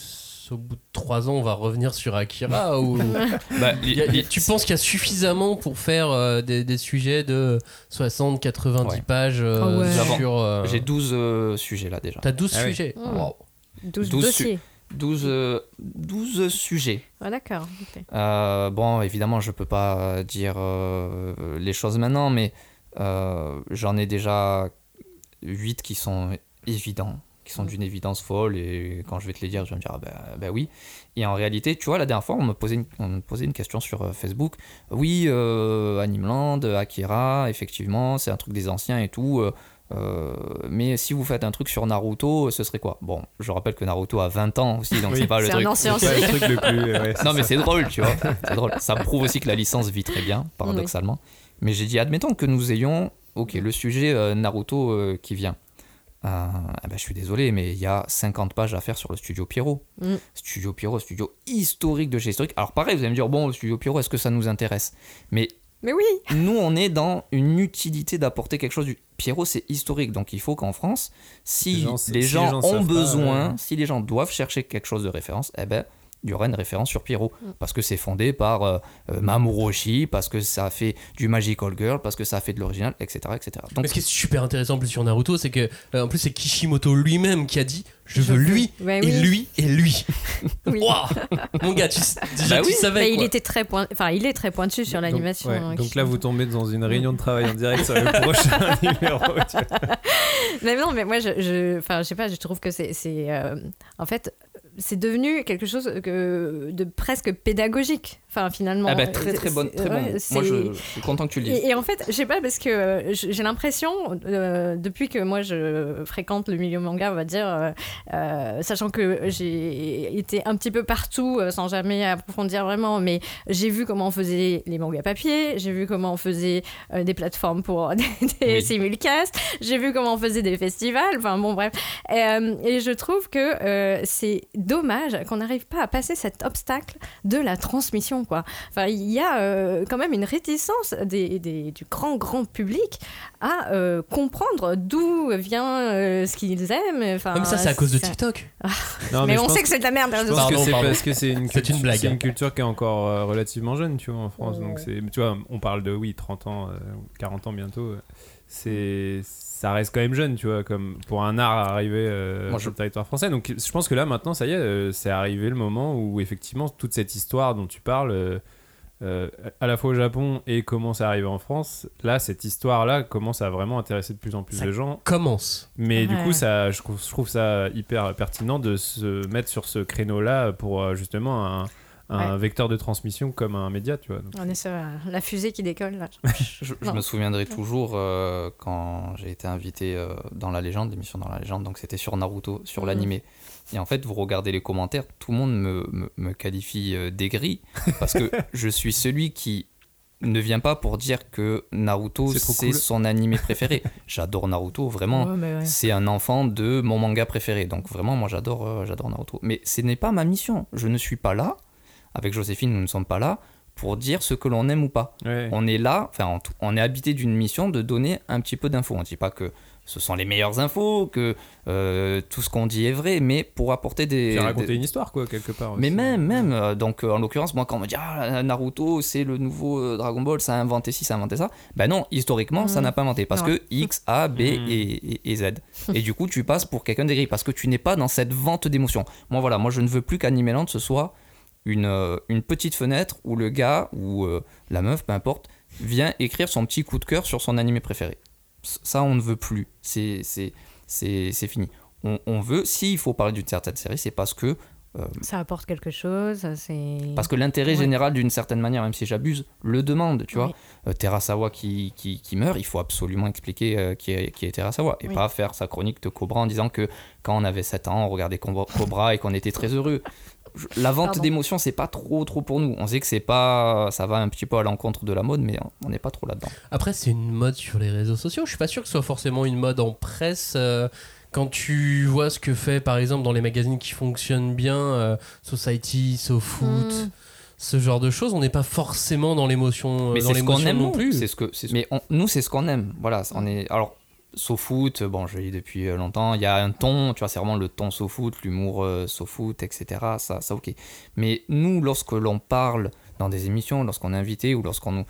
au bout de 3 ans, on va revenir sur Akira ou Bah, y a- y a- tu penses qu'il y a suffisamment pour faire euh, des, des sujets de 60, 90 Ouais. pages euh, Ah ouais. Sur. euh, J'ai 12 euh, sujets là déjà. T'as 12 Ah oui. sujets. Wow. 12 12 dossiers. 12, euh, 12 sujets. Ah, d'accord. Euh, bon, évidemment, je peux pas euh, dire euh, les choses maintenant, mais euh, j'en ai déjà 8 qui sont évidents, qui sont d'une évidence folle, et quand je vais te les dire, tu vas me dire, ah bah, bah oui. Et en réalité, tu vois, la dernière fois, on me posait une, on me posait une question sur Facebook. Oui, Animeland, Akira, effectivement, c'est un truc des anciens et tout. Euh, euh, mais si vous faites un truc sur Naruto, ce serait quoi? Bon, je rappelle que Naruto a 20 ans aussi, donc Oui. c'est pas le C'est un truc. ancien C'est pas aussi. le truc le plus. ouais, c'est Non, mais c'est drôle, tu vois. C'est drôle. Ça prouve aussi que la licence vit très bien, paradoxalement. Mais j'ai dit, admettons que nous ayons, ok, le sujet euh, Naruto euh, qui vient. Euh, eh ben, je suis désolé, mais il y a 50 pages à faire sur le studio Pierrot. Mm. Studio Pierrot, studio historique de chez historique. Alors pareil, vous allez me dire, bon, le studio Pierrot, est-ce que ça nous intéresse? Mais Mais oui, nous, on est dans une utilité d'apporter quelque chose du. Pierrot, c'est historique, donc il faut qu'en France, si Les les gens- gens, si les gens ont pas, besoin, ouais. si les gens doivent chercher quelque chose de référence, eh ben, il y aura une référence sur Pierrot. Mm. Parce que c'est fondé par euh, euh, Mamoru Oshii, parce que ça a fait du Magical Girl, parce que ça a fait de l'original, etc. etc. Donc, Mais ce qui est super intéressant en plus sur Naruto, c'est que euh, en plus c'est Kishimoto lui-même qui a dit je Je veux veux- lui Ouais, et oui. lui et lui. Oui. Waouh Mon gars, tu, déjà Bah tu oui. savais Mais il était très point... enfin, il est très pointu sur Donc- l'animation. ouais, hein, Donc là, vous tombez dans une réunion de travail en direct sur le prochain numéro. Mais non, mais moi, je, je, enfin, je sais pas, je trouve que c'est, c'est, euh, en fait, c'est devenu quelque chose que, de presque pédagogique. Enfin, finalement. ah ben, très très bonne, très ouais, bon. Moi, je, je suis content que tu le dises. Et, et en fait, je sais pas, parce que euh, j'ai l'impression, euh, depuis que moi je fréquente le milieu manga, on va dire, euh, sachant que j'ai été un petit peu partout sans jamais approfondir vraiment, mais j'ai vu comment on faisait les mangas papier, j'ai vu comment on faisait euh, des plateformes pour des, des Oui. simulcasts, j'ai vu comment on faisait des festivals, enfin bon, bref. Et je trouve que c'est dommage qu'on n'arrive pas à passer cet obstacle de la transmission, quoi. Enfin, il y a euh, quand même une réticence des, des- du grand, grand public à euh, comprendre d'où vient euh, ce qu'ils aiment. Enfin, Ah, mais ça c'est à cause de TikTok. Non, mais, on pense- sait que c'est de la merde. les Je pense Pardon, que c'est parce que c'est une, blague. c'est une culture qui est encore euh, relativement jeune, tu vois, en France. Ouais. Donc tu vois, on parle de oui, 30 ans, euh, 40 ans bientôt. C'est, ça reste quand même jeune, tu vois, comme pour un art arrivé euh, Moi, sur le territoire français. Donc je pense que là maintenant, ça y est, euh, c'est arrivé le moment où effectivement toute cette histoire dont tu parles. euh, euh, à la fois au Japon et comment ça arrive en France, là, cette histoire-là commence à vraiment intéresser de plus en plus Ça de gens. Commence. Mais du coup, ça, je, trouve, je trouve ça hyper pertinent de se mettre sur ce créneau-là pour justement un, un Ouais. vecteur de transmission comme un média, tu vois. Donc, On est sur euh, la fusée qui décolle là. Je, me souviendrai toujours euh, quand j'ai été invité euh, dans la légende, l'émission dans la légende, donc c'était sur Naruto, sur Mhm. l'animé. Et en fait, vous regardez les commentaires, tout le monde me, me, me qualifie euh, d'aigri parce que je suis celui qui ne vient pas pour dire que Naruto C'est cool. son animé préféré. J'adore Naruto, vraiment. Ouais, mais ouais. C'est un enfant de mon manga préféré. Donc vraiment, moi j'adore euh, j'adore Naruto. Mais ce n'est pas ma mission. Je ne suis pas là. Avec Joséphine, nous ne sommes pas là pour dire ce que l'on aime ou pas. ouais. On est là, enfin, on est habité d'une mission de donner un petit peu d'infos. On ne dit pas que ce sont les meilleures infos, que euh, tout ce qu'on dit est vrai, mais pour apporter des. Faire raconter des- une histoire, quoi, quelque part. mais même, même, euh, donc euh, en l'occurrence, moi quand on me dit ah, Naruto c'est le nouveau Dragon Ball, ça a inventé ci, ça a inventé ça, ben non, historiquement ça Mhm. n'a pas inventé parce Ouais. que X, A, B et, et- et Z. et du coup tu passes pour quelqu'un d'aigri parce que tu n'es pas dans cette vente d'émotions. Moi voilà, moi je ne veux plus qu'Animeland ce soit une, euh, une petite fenêtre où le gars ou euh, la meuf, peu importe, vient écrire son petit coup de cœur sur son animé préféré. Ça on ne veut plus, c'est c'est- c'est c'est fini. On, on veut, s'il faut parler d'une certaine série, c'est parce que euh, Ça apporte quelque chose, c'est. parce que l'intérêt Ouais. général, d'une certaine manière, même si j'abuse, le demande, tu vois. Euh, Terasawa qui, qui, qui meurt, il faut absolument expliquer euh, qui, est, qui est Terasawa. Et Oui. pas faire sa chronique de Cobra en disant que quand on avait 7 ans, on regardait Cobra et qu'on était très heureux. La vente Pardon. d'émotions, c'est pas trop trop pour nous. On sait que c'est pas, ça va un petit peu à l'encontre de la mode, mais on n'est pas trop là-dedans. Après, c'est une mode sur les réseaux sociaux. Je suis pas sûr que ce soit forcément une mode en presse. euh, quand tu vois ce que fait, par exemple, dans les magazines qui fonctionnent bien, euh, Society, SoFoot, Mm. ce genre de choses, on n'est pas forcément dans l'émotion, euh, mais dans c'est ce qu'on aime non plus. C'est ce que, c'est- mais on- nous, c'est ce qu'on aime. Voilà, on est. Alors, SoFoot, bon, je dit depuis euh, longtemps. Il y a un ton, tu vois, c'est vraiment le ton SoFoot, l'humour euh, SoFoot, etc. Ça, ça, ok. Mais nous, lorsque l'on parle dans des émissions, lorsqu'on est invité ou lorsqu'on nous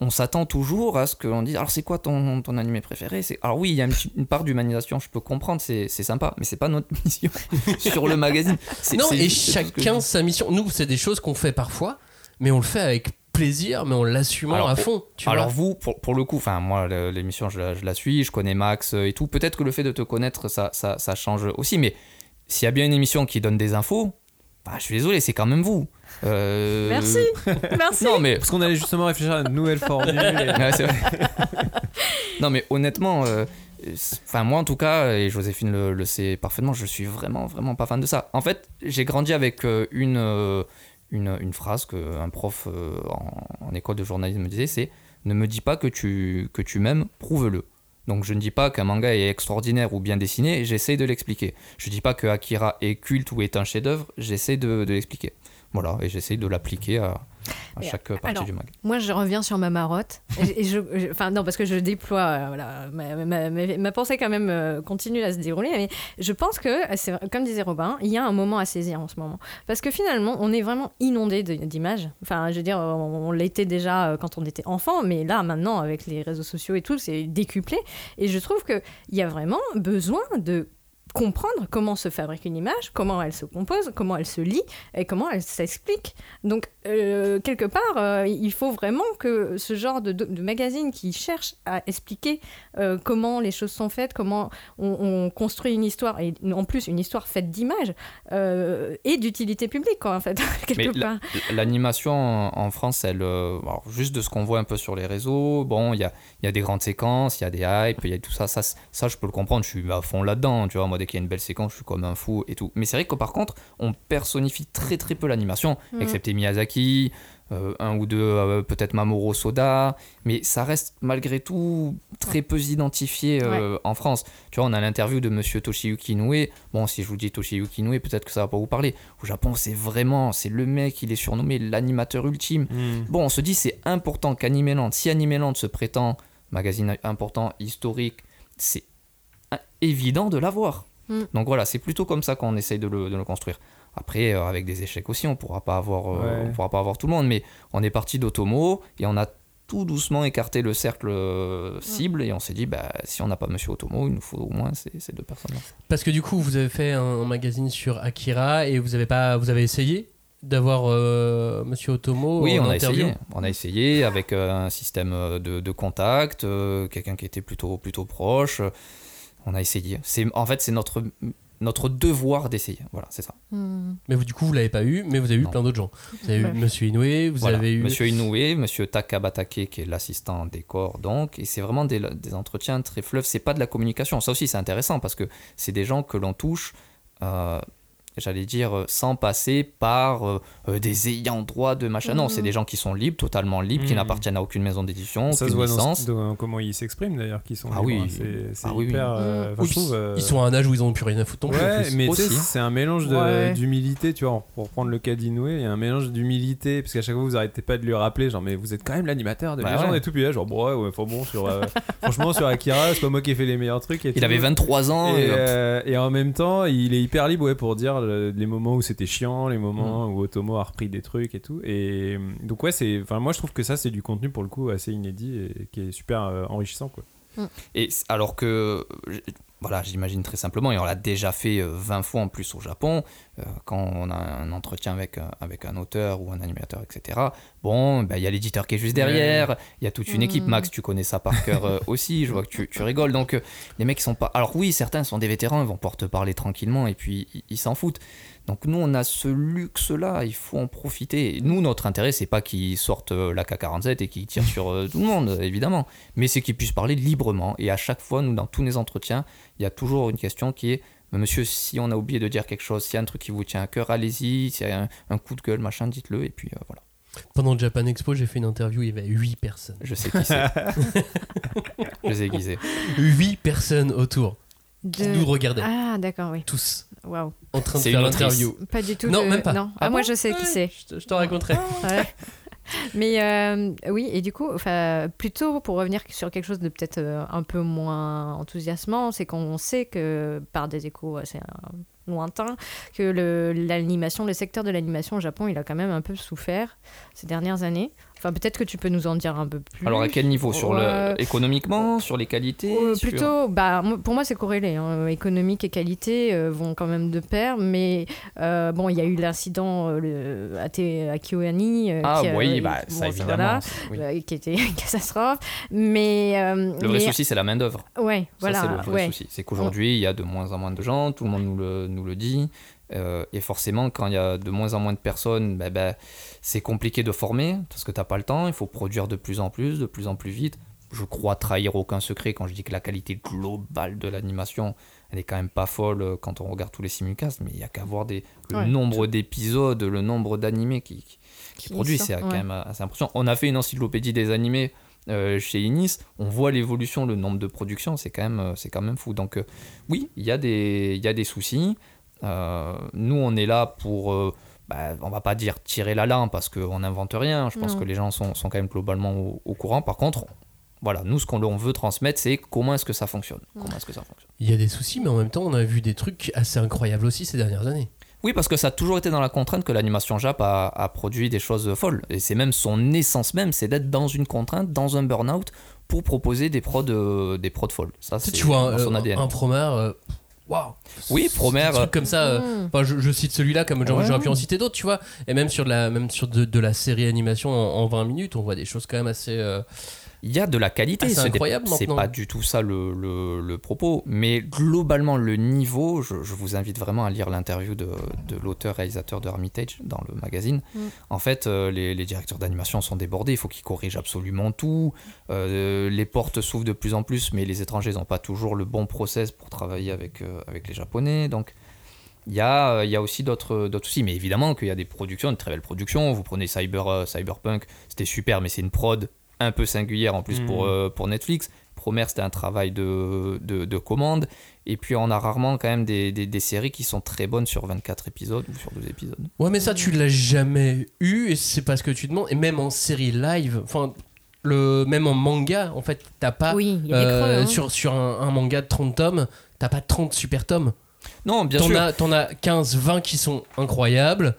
on s'attend toujours à ce qu'on dise alors c'est quoi ton, ton animé préféré? C'est alors oui il y a une, part d'humanisation je peux comprendre c'est c'est sympa mais c'est pas notre mission sur le magazine C'est- Non, et que chacun sa mission. Nous, c'est des choses qu'on fait parfois, mais on le fait avec plaisir, mais en l'assumant Alors, à fond. Tu Alors vois. vous, pour, pour le coup, enfin moi l'émission je la, je la suis, je connais Max euh, et tout. Peut-être que le fait de te connaître, ça, ça, ça change aussi. Mais s'il y a bien une émission qui donne des infos, bah, je suis désolé, c'est quand même vous. Euh, Merci, merci. Non mais Parce qu'on allait justement réfléchir à une nouvelle formule. et- Ouais, c'est vrai. non mais honnêtement, euh, enfin moi en tout cas, et Joséphine le, le sait parfaitement, je suis vraiment vraiment pas fan de ça. En fait, j'ai grandi avec euh, une, euh, une, phrase qu'un prof euh, en, école de journalisme me disait, c'est ne me dis pas que tu, que tu m'aimes, prouve-le. Donc je ne dis pas qu'un manga est extraordinaire ou bien dessiné, j'essaie de l'expliquer. Je dis pas que Akira est culte ou est un chef-d'œuvre, j'essaie de l'expliquer. Voilà, et j'essaie de l'appliquer à, chaque partie alors, du manga. Moi, je reviens sur ma marotte. Et, je, je- enfin, non, parce que je déploie. euh, voilà, ma, ma- ma- ma pensée, quand même, euh, continue à se dérouler. Mais je pense que, comme disait Robin, il y a un moment à saisir en ce moment. Parce que finalement, on est vraiment inondé d'images. Enfin, je veux dire, on, on l'était déjà euh, quand on était enfant. Mais là, maintenant, avec les réseaux sociaux et tout, c'est décuplé. Et je trouve qu'il y a vraiment besoin de comprendre comment se fabrique une image, comment elle se compose, comment elle se lit et comment elle s'explique. Donc, euh, quelque part, euh, il faut vraiment que ce genre de, de, de magazine qui cherche à expliquer euh, comment les choses sont faites, comment on, on construit une histoire, et en plus une histoire faite d'images, et d'utilité publique, quoi, en fait, quelque Mais part. la- l'animation en, France, elle, alors, juste de ce qu'on voit un peu sur les réseaux, bon, il y a, y a des grandes séquences, il y a des hypes, il y a tout ça, ça, ça, je peux le comprendre, je suis à fond là-dedans, tu vois, moi dès qu'il y a une belle séquence, je suis comme un fou et tout. Mais c'est vrai que par contre, on personnifie très très peu l'animation, Mhm. excepté Miyazaki, euh, un ou deux, euh, peut-être Mamoru Soda, mais ça reste malgré tout très peu identifié euh, en France. Tu vois, on a l'interview de monsieur Toshiyuki Inoue. Bon, si je vous dis Toshiyuki Inoue, peut-être que ça va pas vous parler. Au Japon, c'est vraiment, c'est le mec, il est surnommé l'animateur ultime. Hmm. Bon, on se dit, c'est important qu'Animeland, si Animeland se prétend magazine important, historique, c'est euh, évident de l'avoir. Mm. Donc voilà, c'est plutôt comme ça qu'on essaye de le, de le construire. Après, euh, avec des échecs aussi, on pourra pas avoir, euh, Ouais. on pourra pas avoir tout le monde, mais on est parti d'Otomo et on a tout doucement écarté le cercle euh, cible et on s'est dit, bah, si on n'a pas Monsieur Otomo, il nous faut au moins ces, ces deux personnes-là. Parce que du coup, vous avez fait un magazine sur Akira et vous avez pas, vous avez essayé d'avoir euh, Monsieur Otomo Oui, en on a essayé. On a essayé avec euh, un système de, de contact, euh, quelqu'un qui était plutôt, plutôt proche. On a essayé. C'est, en fait, c'est notre, notre devoir d'essayer. Voilà, c'est ça. Hmm. Mais vous, du coup, vous l'avez pas eu, mais vous avez eu Non. plein d'autres gens. Vous avez eu Monsieur Inoue, vous Voilà. avez eu Monsieur Inoue, Monsieur Takabatake, qui est l'assistant décor, donc, et c'est vraiment des, des entretiens très fleuves. C'est pas de la communication. Ça aussi, c'est intéressant parce que c'est des gens que l'on touche. euh, j'allais dire, euh, sans passer par euh, euh, des ayants droit de machin. Non, Mhm. c'est des gens qui sont libres, totalement libres, qui Mhm. n'appartiennent à aucune maison d'édition, Ça aucune se voit dans, licence. dans comment ils s'expriment d'ailleurs, qui sont Ah libres, oui. hein. C'est c'est Ah oui. hyper. euh, enfin, Oui, je trouve, euh, Ils sont à un âge où ils ont plus rien à foutre Ouais, plus. mais tu sais, Aussi. c'est un mélange de- Ouais. d'humilité, tu vois, pour prendre le cas d'Inoué, il y a un mélange d'humilité, parce qu'à chaque fois vous arrêtez pas de lui rappeler, genre, mais vous êtes quand même l'animateur de Bah légende ouais. et tout, puis là, genre, bon, ouais, bon, sur, euh, franchement, sur Akira, c'est pas moi qui ai fait les meilleurs trucs. Et Il tout. avait 23 ans. Et, et, euh, et en même temps, il est hyper libre ouais, pour dire le- les moments où c'était chiant, les moments où Otomo a repris des trucs et tout. Et euh, donc, ouais, c'est, enfin, moi je trouve que ça, c'est du contenu pour le coup assez inédit et qui est super euh, enrichissant, quoi. Et c- alors que, euh, voilà, j'imagine très simplement, et on l'a déjà fait euh, 20 fois en plus au Japon, euh, quand on a un entretien avec, euh, avec un auteur ou un animateur, etc. Bon, ben, il y a l'éditeur qui est juste derrière, il y a toute une équipe. Mhm. Max, tu connais ça par cœur euh, aussi, je vois que tu, tu rigoles. Donc, euh, les mecs, ils sont pas. Alors, oui, certains sont des vétérans, ils vont pouvoir te parler tranquillement et puis ils s'en foutent. Donc nous, on a ce luxe-là, il faut en profiter. Nous, notre intérêt, c'est pas qu'ils sortent euh, la K-47 et qu'ils tirent sur euh, tout le monde, évidemment, mais c'est qu'ils puissent parler librement. Et à chaque fois, nous, dans tous les entretiens, il y a toujours une question qui est Monsieur, si on a oublié de dire quelque chose, s'il y a un truc qui vous tient à cœur, allez-y. S'il y a un, un coup de gueule, machin, dites-le. Et puis euh, voilà. Pendant Japan Expo, j'ai fait une interview, il y avait 8 personnes. Je sais qui c'est. Je les ai aiguisés. 8 personnes autour qui De- nous regardaient. Ah, d'accord, oui. Tous. Waouh. En train de C'est faire l'interview. Pas du tout. Non, de- même pas. Non. Ah Ah, moi, je sais qui c'est. Je te, je te raconterai. Ouais. Mais euh, oui, et du coup, enfin, plutôt pour revenir sur quelque chose de peut-être euh, un peu moins enthousiasmant, c'est qu'on sait que par des échos assez euh, lointains, que le- l'animation, le secteur de l'animation au Japon, il a quand même un peu souffert ces dernières années. Enfin, peut-être que tu peux nous en dire un peu plus. Alors à quel niveau? Sur Ouais. le économiquement Sur les qualités? Euh, sur- plutôt, bah, pour moi c'est corrélé. hein. Économique et qualité euh, vont quand même de pair, mais euh, bon, il y a eu l'incident euh, à, euh, Ah qui oui, bah, bon, ça évidemment. voilà, oui. euh, qui était une catastrophe. Mais euh, Le vrai mais- souci, c'est la main d'œuvre. Ouais, Ça, voilà. c'est le vrai ouais. souci. C'est qu'aujourd'hui, il y a de moins en moins de gens, tout le monde nous le, nous le dit. Euh, et forcément, quand il y a de moins en moins de personnes, ben, ben, c'est compliqué de former parce que tu n'as pas le temps. Il faut produire de plus en plus, de plus en plus vite. Je crois trahir aucun secret quand je dis que la qualité globale de l'animation, elle est quand même pas folle euh, quand on regarde tous les simulcasts, mais il y a qu'à voir des, le Ouais. nombre d'épisodes, le nombre d'animés qui, qui, sortent, C'est quand même assez impressionnant. On a fait une encyclopédie des animés euh, chez Inis, on voit l'évolution, le nombre de productions, c'est quand même, euh, c'est quand même fou. Donc euh, oui, il y a des, il y a des soucis. Euh, nous, on est là pour, euh, bah, on va pas dire tirer la langue parce qu'on n'invente rien. Je pense Non. que les gens sont, sont quand même globalement au, au courant. Par contre, voilà, nous, ce qu'on on veut transmettre, c'est comment est-ce que ça fonctionne. Comment est-ce que ça fonctionne. Il y a des soucis, mais en même temps, on a vu des trucs assez incroyables aussi ces dernières années. Oui, parce que ça a toujours été dans la contrainte que l'animation Jap a, a produit des choses folles. Et c'est même son essence même, c'est d'être dans une contrainte, dans un burn-out, pour proposer des prods, euh, des prods folles. Ça, c'est tu vois son un, ADN. un euh, Waouh! Oui, Promare, Des trucs comme ça. euh, Mm. enfin, je, je cite celui-là comme j'aurais Ouais. pu en citer d'autres, tu vois. Et même sur de la, même sur de, de la série animation en, en 20 minutes, on voit des choses quand même assez. euh, Il y a de la qualité, Ah, c'est incroyable c'est pas du tout ça le, le- le propos, mais globalement le niveau, je, je vous invite vraiment à lire l'interview de, de l'auteur-réalisateur de Hermitage dans le magazine. Mm. En fait, euh, les, les directeurs d'animation sont débordés, il faut qu'ils corrigent absolument tout, Euh, les portes s'ouvrent de plus en plus, mais les étrangers n'ont pas toujours le bon process pour travailler avec, euh, avec les Japonais, donc... Il y, a, il y a aussi d'autres d'autres soucis, mais évidemment qu'il y a des productions, de très belles productions. Vous prenez Cyber, Cyberpunk, c'était super, mais c'est une prod un peu singulière en plus pour, euh, pour Netflix. Promère, c'était un travail de, de, de commande. Et puis on a rarement quand même des, des, des séries qui sont très bonnes sur 24 épisodes ou sur 12 épisodes. Ouais, mais ça, tu l'as jamais eu, et c'est pas ce que tu demandes. Et même en série live, enfin, le, même en manga, en fait, t'as pas. Oui, il y a des euh, creux. hein. sur, sur un, un manga de 30 tomes, t'as pas 30 super tomes. Non, bien T'en sûr. as, t'en as 15, 20 qui sont incroyables,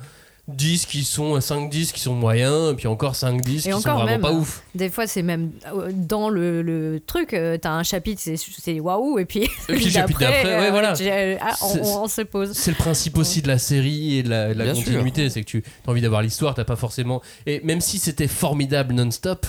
10 qui sont 5 10 qui sont moyens, et puis encore 5 10 qui Et sont encore vraiment même, pas hein. ouf. Des fois, c'est même euh, dans le, le truc, euh, t'as un chapitre, c'est- c'est waouh, et puis, Et puis le chapitre d'après, ouais, euh, voilà. ah, on, on se pose. C'est le principe aussi de la série et de la, de la Bien continuité, c'est que tu as envie d'avoir l'histoire, t'as pas forcément. Et même si c'était formidable non-stop,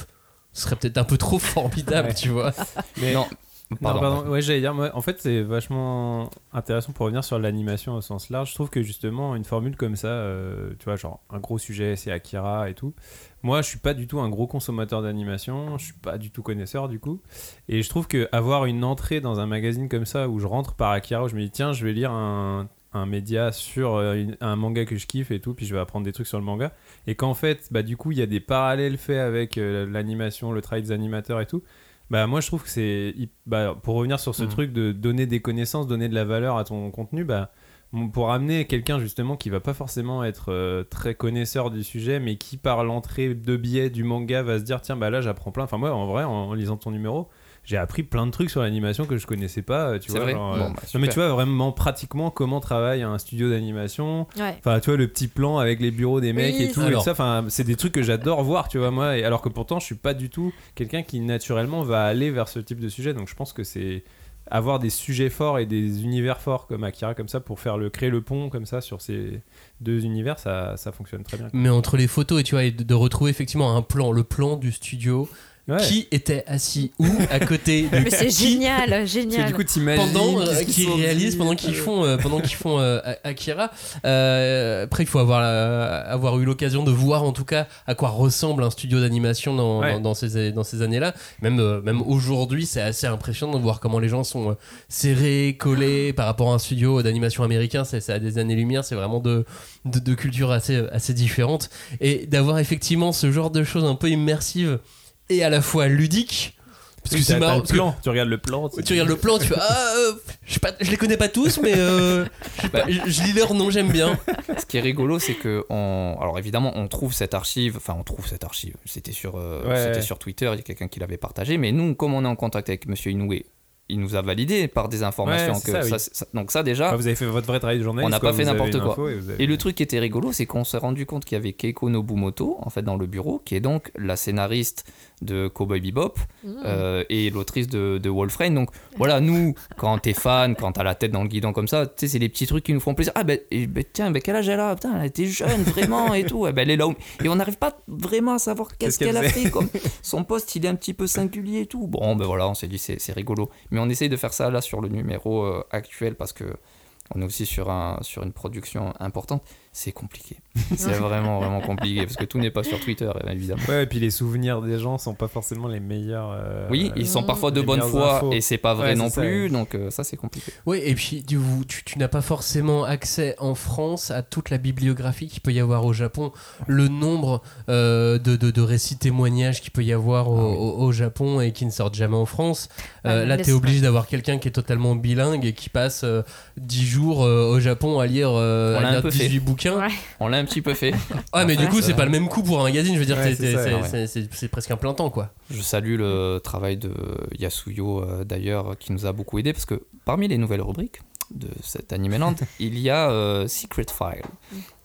ce serait peut-être un peu trop formidable, Ouais. tu vois. Mais Non, Ouais, j'allais dire, en fait, c'est vachement intéressant pour revenir sur l'animation au sens large. Je trouve que justement, une formule comme ça, euh, tu vois, genre un gros sujet, c'est Akira et tout. Moi, je suis pas du tout un gros consommateur d'animation, je suis pas du tout connaisseur du coup. Et je trouve que avoir une entrée dans un magazine comme ça où je rentre par Akira, où je me dis, tiens, je vais lire un, un média sur euh, un manga que je kiffe et tout, puis je vais apprendre des trucs sur le manga. Et qu'en fait, bah, du coup, il y a des parallèles faits avec euh, l'animation, le travail des animateurs et tout. Bah, moi, je trouve que c'est. Bah, pour revenir sur ce Mhm. truc de donner des connaissances, donner de la valeur à ton contenu, bah, pour amener quelqu'un justement qui va pas forcément être euh, très connaisseur du sujet, mais qui par l'entrée de biais du manga va se dire tiens, bah là, j'apprends plein. Enfin, moi, en vrai, en, en lisant ton numéro, j'ai appris plein de trucs sur l'animation que je connaissais pas. euh, Tu vois, vrai genre, Bon, euh, bah, non, mais tu vois vraiment pratiquement comment travaille un studio d'animation. Ouais. Enfin, tu vois, le petit plan avec les bureaux des mecs Oui, et tout. Alors. Et ça, enfin, c'est des trucs que j'adore voir, tu vois, moi. Et alors que pourtant, je suis pas du tout quelqu'un qui naturellement va aller vers ce type de sujet. Donc, je pense que c'est avoir des sujets forts et des univers forts comme Akira, comme ça, pour faire le créer le pont comme ça sur ces deux univers, ça, ça fonctionne très bien. Mais entre les photos et tu vois, et de retrouver effectivement un plan, le plan du studio, Ouais. qui était assis où à côté de Mais c'est qui génial, génial. du coup, t'imagines. pendant euh, qu'ils réalisent, dit, pendant qu'ils font, euh, pendant qu'ils font euh, Akira. Euh, après, il faut avoir avoir eu l'occasion de voir en tout cas à quoi ressemble un studio d'animation dans, Ouais. dans, dans ces dans ces années-là. Même euh, même aujourd'hui, c'est assez impressionnant de voir comment les gens sont euh, serrés, collés par rapport à un studio d'animation américain. C'est c'est à des années-lumière. C'est vraiment de, de de cultures assez assez différentes et d'avoir effectivement ce genre de choses un peu immersives et à la fois ludiques. Parce Oui, que c'est marrant. plan. Tu regardes le plan. tu regardes le plan, tu fais Ah, euh, je, pas, je les connais pas tous, mais euh, pas, je- je lis leur nom, j'aime bien. Ce qui est rigolo, c'est que on... alors évidemment, on trouve cette archive, enfin on trouve cette archive. C'était sur, euh, Ouais, c'était ouais. sur Twitter, il y a quelqu'un qui l'avait partagé. Mais nous, comme on est en contact avec Monsieur Inoue, il nous a validé par des informations Ouais, que ça, oui. ça- ça- donc ça déjà. Ah, vous avez fait votre vrai travail de journaliste. On n'a pas fait n'importe quoi. et vous avez- Et le truc qui était rigolo, c'est qu'on s'est rendu compte qu'il y avait Keiko Nobumoto, en fait, dans le bureau, qui est donc la scénariste de Cowboy Bebop euh, et l'autrice de, de Wolfrain. Donc voilà, nous, quand t'es fan, quand t'as la tête dans le guidon comme ça, tu sais, c'est les petits trucs qui nous font plaisir. Ah ben, et ben, tiens, ben, quel âge elle a? Putain, elle était jeune, vraiment, et tout. Eh ben, elle est là où- Et on n'arrive pas vraiment à savoir qu'est-ce qu'elle a fait. Comme... Son poste, il est un petit peu singulier et tout. Bon, ben voilà, on s'est dit, c'est c'est rigolo. Mais on essaye de faire ça là sur le numéro euh, actuel parce que on est aussi sur, un, sur une production importante. C'est compliqué. C'est vraiment, vraiment compliqué parce que tout n'est pas sur Twitter, évidemment. Ouais, et puis les souvenirs des gens sont pas forcément les meilleurs. euh, Oui, ils sont parfois de bonne foi infos. et c'est pas vrai Ouais, non ça, plus, ouais. donc euh, ça c'est compliqué. Oui, et puis tu, tu, tu n'as pas forcément accès en France à toute la bibliographie qu'il peut y avoir au Japon. Le nombre euh, de, de, de récits témoignages qu'il peut y avoir au, Ah oui. au- au Japon et qui ne sortent jamais en France. Euh, Ah, là, tu es obligé d'avoir quelqu'un qui est totalement bilingue et qui passe euh, 10 jours euh, au Japon à lire, euh, à lire peu 18 fait. bouquins. Ouais. On l'a un petit peu fait. Ah, mais du coup, c'est pas le même coût pour un magazine. Je veux dire, Ouais, c'est- presque un plein temps, quoi. Je salue le travail de Yasuyo euh, d'ailleurs qui nous a beaucoup aidé parce que parmi les nouvelles rubriques de cette Animeland, il y a euh, Secret File.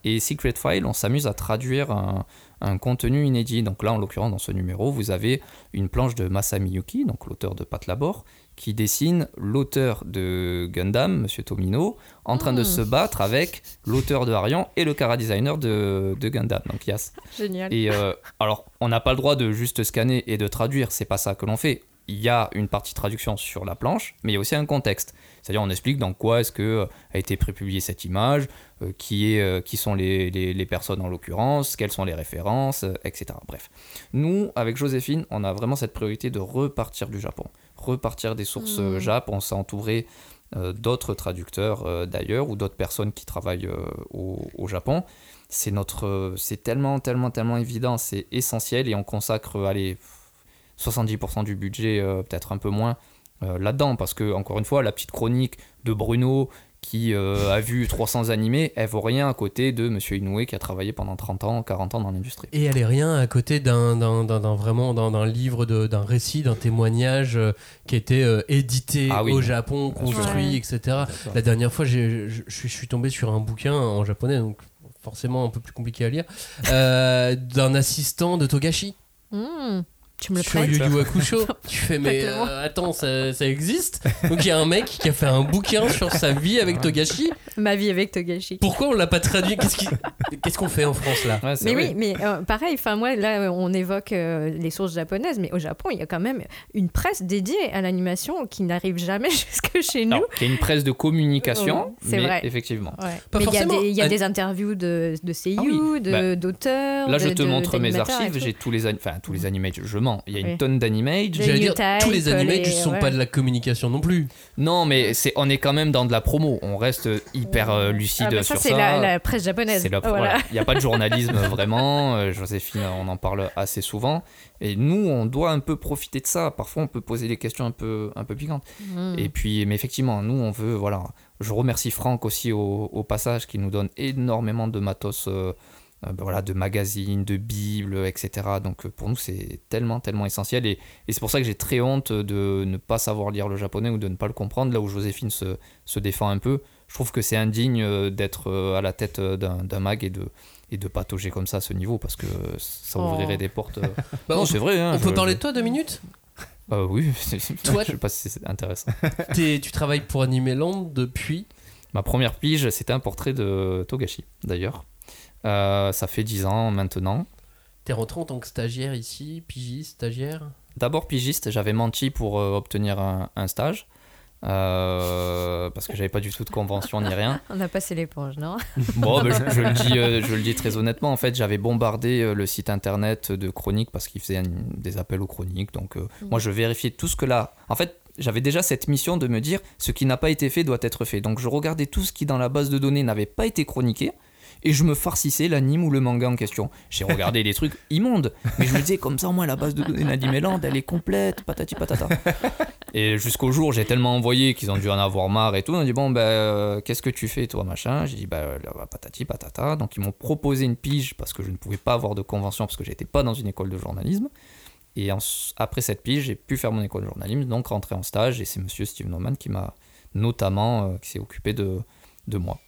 Et Secret File, on s'amuse à traduire un, un contenu inédit. Donc là, en l'occurrence, dans ce numéro, vous avez une planche de Masami Yuki, donc l'auteur de Pat Labor, qui dessine l'auteur de Gundam, Monsieur Tomino, en train de Mm. se battre avec l'auteur de Arian et le cara designer de, de Gundam, donc Yas. Génial. Et euh, alors, on n'a pas le droit de juste scanner et de traduire, c'est pas ça que l'on fait. Il y a une partie traduction sur la planche, mais il y a aussi un contexte. C'est-à-dire, on explique dans quoi est-ce que euh, a été prépubliée cette image, euh, qui, est, euh, qui sont les, les- les personnes en l'occurrence, quelles sont les références, etc. Bref. Nous, avec Joséphine, on a vraiment cette priorité de repartir du Japon, repartir des sources Mhm. Jap. On s'est entouré euh, d'autres traducteurs euh, d'ailleurs ou d'autres personnes qui travaillent au, au Japon c'est notre c'est tellement tellement tellement évident c'est essentiel et on consacre allez 70% du budget peut-être un peu moins là-dedans parce que encore une fois la petite chronique de Bruno qui euh, a vu 300 animés elle vaut rien à côté de monsieur Inoue qui a travaillé pendant 30 ans 40 ans dans l'industrie Et elle est rien à côté d'un d'un- d'un- d'un- vraiment d'un livre, de- d'un récit, d'un témoignage euh, qui a été euh, édité Ah oui. au Japon, construit, Ouais. etc. La dernière fois, j'ai- je suis tombé sur un bouquin en japonais, donc forcément un peu plus compliqué à lire, euh, d'un assistant de Togashi Hmm. Tu me le sur Yu Yu Hakusho. tu fais, mais euh, attends, ça, ça existe? Donc il y a un mec qui a fait un bouquin sur sa vie avec Togashi. Ma vie avec Togashi. Pourquoi on l'a pas traduit? Qu'est-ce qui- qu'est-ce qu'on fait en France là? Ouais, c'est Mais vrai. oui, mais euh, pareil, enfin moi là euh, on évoque euh, les sources japonaises, mais au Japon il y a quand même une presse dédiée à l'animation qui n'arrive jamais jusque chez nous. Alors, qu'il y a une presse de communication Ouais, c'est mais vrai. effectivement Ouais. Pas mais il y a, forcément. des, il y a Un- des interviews de, de seiyuu, Ah oui. de- Bah, d'auteurs. Là, je de- te de- montre mes d'animateurs et archives. tout. J'ai tous les, an- enfin tous les animés. Je mens. Il y a une Oui. tonne d'animage. Les J'allais dire, tous les animés ne sont ouais. pas de la communication non plus. Non, mais c'est, on est quand même dans de la promo. On reste hyper euh, lucide Ah, bah, ça, sur c'est ça. la, la presse japonaise. C'est la- Voilà. voilà. Il n'y a pas de journalisme vraiment. Euh, Joséphine, on en parle assez souvent. Et nous, on doit un peu profiter de ça. Parfois, on peut poser des questions un peu, un peu piquantes. Mm. Et puis, mais effectivement, nous, on veut. Voilà. Je remercie Franck aussi au, au passage qui nous donne énormément de matos. euh, euh, ben voilà, de magazines, de bibles, etc. Donc euh, pour nous, c'est tellement, tellement essentiel. Et, et c'est pour ça que j'ai très honte de ne pas savoir lire le japonais ou de ne pas le comprendre, là où Joséphine se, se défend un peu. Je trouve que c'est indigne euh, d'être euh, à la tête euh, d'un mag et de, et de patauger comme ça à ce niveau, parce que ça Oh. ouvrirait des portes. euh. Bah, non, on c'est vrai. hein, On peut parler de toi deux minutes? Euh, oui, Toi- je sais pas si c'est intéressant. Tu travailles pour Animeland depuis? Ma première pige, c'était un portrait de Togashi, d'ailleurs. Euh, ça fait 10 ans maintenant. T'es rentré en tant que stagiaire ici, pigiste, stagiaire? D'abord pigiste, j'avais menti pour euh, obtenir un, un stage. euh, parce que j'avais pas du tout de convention ni rien. On a passé l'éponge, non? Bon, ben, je, je le dis, euh, je le dis très honnêtement. En fait, j'avais bombardé euh, le site internet de Chronique parce qu'il faisait un- des appels aux chroniques. Donc, euh, moi, je vérifiais tout ce que là. En fait, j'avais déjà cette mission de me dire ce qui n'a pas été fait doit être fait. Donc, je regardais tout ce qui dans la base de données n'avait pas été chroniqué. Et je me farcissais l'anime ou le manga en question. J'ai regardé des trucs immondes, mais je me disais comme ça moins la base de données d'Animeland elle est complète, patati patata. Et jusqu'au jour, j'ai tellement envoyé qu'ils ont dû en avoir marre et tout. On a dit bon ben euh, qu'est-ce que tu fais toi machin? J'ai dit bah euh, patati patata. Donc ils m'ont proposé une pige parce que je ne pouvais pas avoir de convention parce que j'étais pas dans une école de journalisme. Et après cette pige, j'ai pu faire mon école de journalisme, donc rentrer en stage. Et c'est Monsieur Steve Norman qui m'a notamment euh, qui s'est occupé de de moi.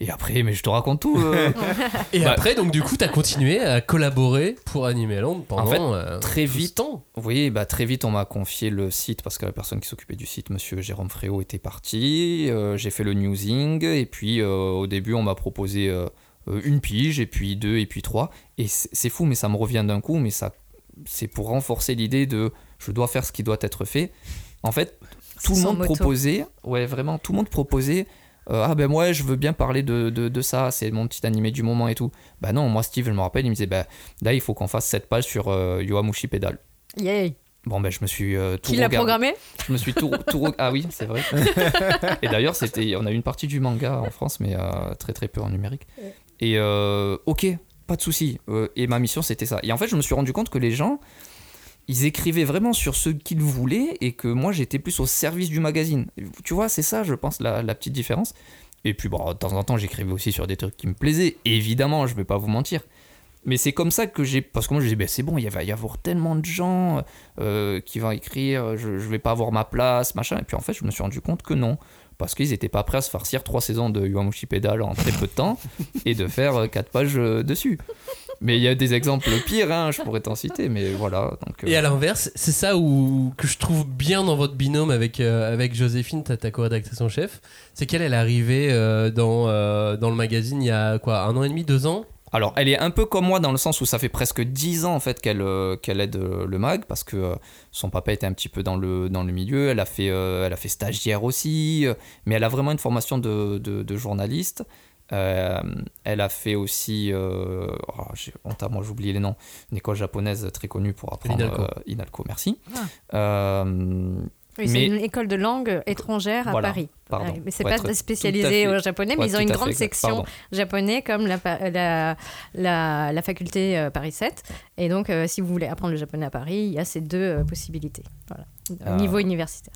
Et après, mais je te raconte tout. euh. Et Bah, après, donc du coup, t'as continué à collaborer pour Animeland pendant En fait, euh, très tout ce vite, temps. Oui, bah, très vite, on m'a confié le site parce que la personne qui s'occupait du site, monsieur Jérôme Fréau, était parti. Euh, j'ai fait le newsing et puis euh, au début, on m'a proposé euh, euh, une pige et puis deux et puis trois. Et c'est c'est fou, mais ça me revient d'un coup, mais ça, c'est pour renforcer l'idée de je dois faire ce qui doit être fait. En fait, tout le monde proposait, ouais, vraiment, tout le monde proposait. Euh, ah ben moi je veux bien parler de, de, de ça, c'est mon petit animé du moment et tout. Bah non, moi Steve, je me rappelle, il me disait bah là il faut qu'on fasse cette page sur euh, Yoamushi Pedal. Yay Bon, ben, je me suis euh, tout Qui l'a programmé Je me suis tout, tout Ah oui, c'est vrai. Et d'ailleurs, c'était, on a une partie du manga en France, mais euh, très très peu en numérique. Et euh, ok, pas de souci. Et ma mission, c'était ça. Et en fait, je me suis rendu compte que les gens, ils écrivaient vraiment sur ce qu'ils voulaient et que moi, j'étais plus au service du magazine. Tu vois, c'est ça, je pense, la, la petite différence. Et puis, bon, de temps en temps, j'écrivais aussi sur des trucs qui me plaisaient. Évidemment, je vais pas vous mentir. Mais c'est comme ça que j'ai. Parce que moi, je disais, ben, c'est bon, il va y avoir tellement de gens euh, qui vont écrire, je, je vais pas avoir ma place, machin. Et puis en fait, je me suis rendu compte que non. Parce qu'ils étaient pas prêts à se farcir trois saisons de Yuamushi Pedal en très peu de temps et de faire euh, quatre pages euh, dessus. Mais il y a des exemples pires, hein, je pourrais t'en citer, mais voilà. Donc, euh, Et à l'inverse, c'est ça où, que je trouve bien dans votre binôme avec, euh, avec Joséphine, ta, ta co-rédactrice en chef, c'est qu'elle elle est arrivée euh, dans, euh, dans le magazine il y a quoi, un an et demi, deux ans? Alors, elle est un peu comme moi dans le sens où ça fait presque 10 ans en fait qu'elle euh, qu'elle aide euh, le mag parce que euh, son papa était un petit peu dans le, dans le milieu. Elle a fait, euh, elle a fait stagiaire aussi, euh, mais elle a vraiment une formation de, de, de journaliste. Euh, elle a fait aussi, euh, oh, j'ai honte à moi, j'ai oublié les noms, une école japonaise très connue pour apprendre. L'Inalco. euh, Inalco, merci. Ah. Euh, Oui, c'est mais- une école de langue étrangère à Voilà, Paris. pardon. Mais c'est pas spécialisé fait- au japonais, mais ils ont une grande fait section Pardon. japonais comme la, pa- la, la, la faculté Paris 7. Et donc, euh, si vous voulez apprendre le japonais à Paris, il y a ces deux euh, possibilités. Voilà. Au Euh, niveau universitaire.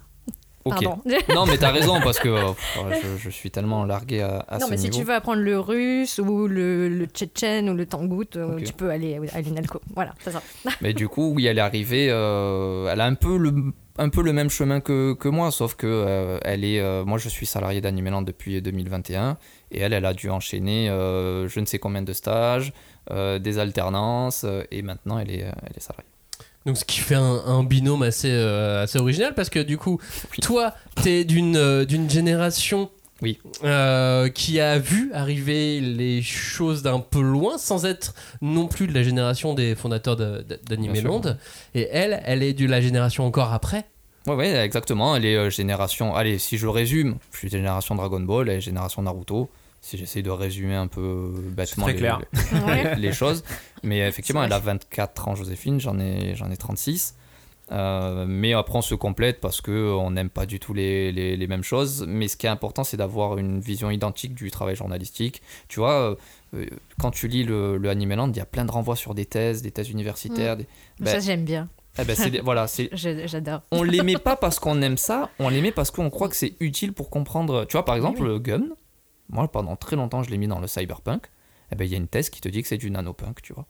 Ok. Pardon. non, mais t'as raison parce que euh, pff, je, je suis tellement largué à, à non, ce mais si tu veux apprendre le russe ou le, le tchétchène ou le tangout, euh, tu peux aller à l'INALCO. Voilà, c'est ça. Mais du coup, oui, elle est arrivée. euh, elle a un peu le, un peu le même chemin que, que moi, sauf que euh, elle est. euh, moi, je suis salarié d'Animeland depuis 2021 et elle, elle a dû enchaîner euh, je ne sais combien de stages, euh, des alternances euh, et maintenant elle est, euh, elle est salariée. Donc ce qui fait un, un binôme assez, euh, assez original parce que du coup, toi, t'es d'une euh, d'une génération Oui. euh, qui a vu arriver les choses d'un peu loin sans être non plus de la génération des fondateurs de- de-. Bien Et elle, elle est de la génération encore après. Ouais, ouais, exactement. Elle est euh, génération. Allez, si je résume, je suis génération Dragon Ball, elle est génération Naruto. Si j'essaie de résumer un peu bêtement très les, clair. les- les choses. Mais effectivement, elle a 24 ans, Joséphine, j'en ai, j'en ai 36. Euh, mais après, on se complète parce qu'on n'aime pas du tout les, les, les mêmes choses. Mais ce qui est important, c'est d'avoir une vision identique du travail journalistique. Tu vois, euh, euh, quand tu lis le, le Animeland, il y a plein de renvois sur des thèses, des thèses universitaires. Mm. des- Ça, Ben, j'aime bien. eh ben, des- voilà, J'adore. on l'aimait pas parce qu'on aime ça, on l'aimait parce qu'on croit que c'est utile pour comprendre. Tu vois, par exemple, le Gun, moi pendant très longtemps je l'ai mis dans le cyberpunk. Eh ben, il y a une thèse qui te dit que c'est du nanopunk, tu vois.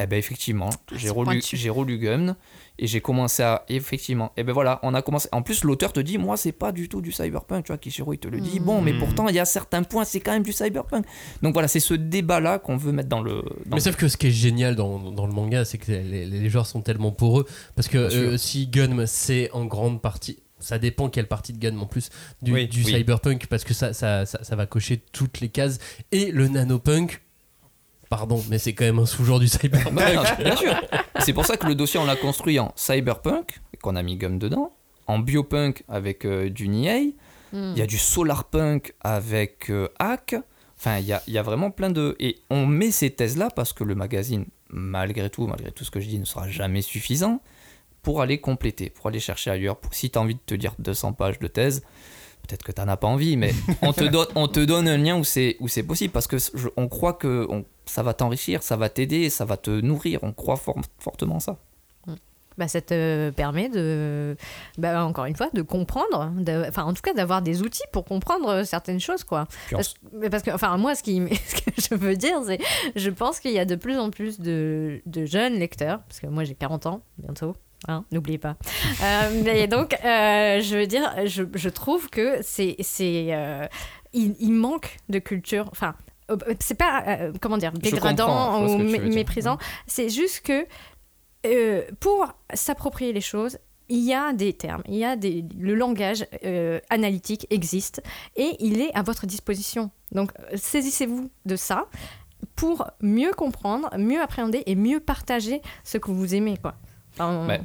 Eh ben, effectivement, j'ai c'est relu, j'ai relu Gun et j'ai commencé à. Effectivement, eh ben voilà, on a commencé. En plus, l'auteur te dit, moi, c'est pas du tout du cyberpunk, tu vois, Kishiro, il te le dit. Bon, mais pourtant, il y a certains points, c'est quand même du cyberpunk. Donc voilà, c'est ce débat-là qu'on veut mettre dans le. dans Mais sauf que ce qui est génial dans, dans le manga, c'est que les, les joueurs sont tellement poreux. Parce que euh, si Gun, c'est en grande partie. Ça dépend quelle partie de Gun en plus du, Oui, du oui. cyberpunk parce que ça, ça, ça, ça va cocher toutes les cases. Et le nanopunk, pardon, mais c'est quand même un sous-genre du cyberpunk. Bah, non, bien sûr. C'est pour ça que le dossier, on l'a construit en cyberpunk, qu'on a mis Gum dedans, en biopunk avec euh, du Niei, Mm. il y a du solarpunk avec euh, Hack, enfin, il y a, il y a vraiment plein de... Et on met ces thèses-là parce que le magazine, malgré tout, malgré tout ce que je dis, ne sera jamais suffisant pour aller compléter, pour aller chercher ailleurs. Pour, si tu as envie de te dire 200 pages de thèse, peut-être que tu n'en as pas envie, mais on te donne, on te donne un lien où c'est, où c'est possible parce que je- on croit que on- ça va t'enrichir, ça va t'aider, ça va te nourrir. On croit for- fortement ça. Bah, ça te permet de, bah, encore une fois, de comprendre, de- enfin en tout cas d'avoir des outils pour comprendre certaines choses, quoi. Parce, que, enfin moi, ce, qui, ce que je veux dire, c'est, je pense qu'il y a de plus en plus de, de jeunes lecteurs, parce que moi j'ai 40 ans bientôt. Hein, N'oubliez pas. Euh, mais donc, euh, je veux dire, je, je trouve que c'est, c'est, euh, il, il manque de culture. Enfin, c'est pas, comment dire, dégradant ou mé- méprisant. C'est juste que pour s'approprier les choses, il y a des termes, il y a des, le langage euh, analytique existe et il est à votre disposition. Donc saisissez-vous de ça pour mieux comprendre, mieux appréhender et mieux partager ce que vous aimez, quoi. Enfin, Mais,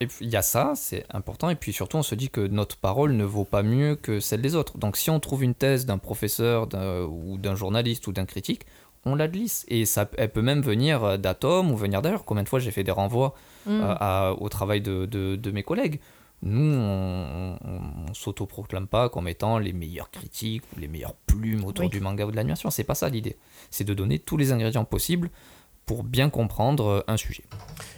et il y a ça, c'est important. Et puis surtout, on se dit que notre parole ne vaut pas mieux que celle des autres. Donc si on trouve une thèse d'un professeur d'un- ou d'un journaliste ou d'un critique, on la glisse. Et ça, elle peut même venir euh, d'Atom ou venir d'ailleurs. Combien de fois j'ai fait des renvois Mm. euh, à- au travail de, de- de mes collègues? Nous, on, on, on s'autoproclame pas comme étant les meilleurs critiques ou les meilleures plumes autour Oui. du manga ou de l'animation. C'est pas ça l'idée. C'est de donner tous les ingrédients possibles pour bien comprendre euh, un sujet.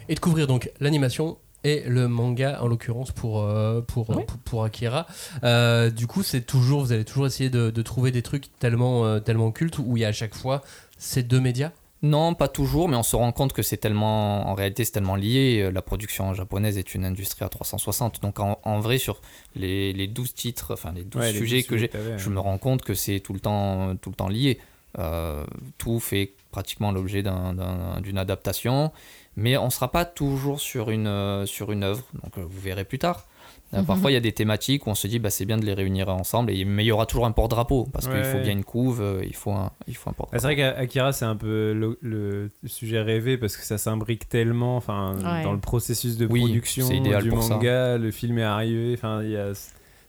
Et de couvrir donc l'animation et le manga en l'occurrence pour, euh, pour, pour, pour Akira. Euh, du coup, c'est toujours, vous allez toujours essayer de, de trouver des trucs tellement, euh, tellement cultes où il y a à chaque fois ces deux médias? Non, pas toujours, mais on se rend compte que c'est tellement, en réalité, c'est tellement lié. La production japonaise est une industrie à 360. Donc, en, en vrai, sur les, les 12 titres, enfin, les 12 Ouais, les sujets 12 que j'ai, je me rends compte que c'est tout le temps, tout le temps lié. Euh, tout fait pratiquement l'objet d'un- d'un- d'une adaptation, mais on ne sera pas toujours sur une, euh, sur une œuvre. Donc, euh, vous verrez plus tard. Euh, Mhm. Parfois, il y a des thématiques où on se dit, bah, c'est bien de les réunir ensemble, et, mais il y aura toujours un porte-drapeau, parce qu'il faut bien une couve, il faut un, il faut un Ah, porte-drapeau. c'est vrai qu'Akira, c'est un peu le, le sujet rêvé parce que ça s'imbrique tellement enfin, Ouais. dans le processus de Oui, production idéal du ça. manga, le film est arrivé, enfin, il y a,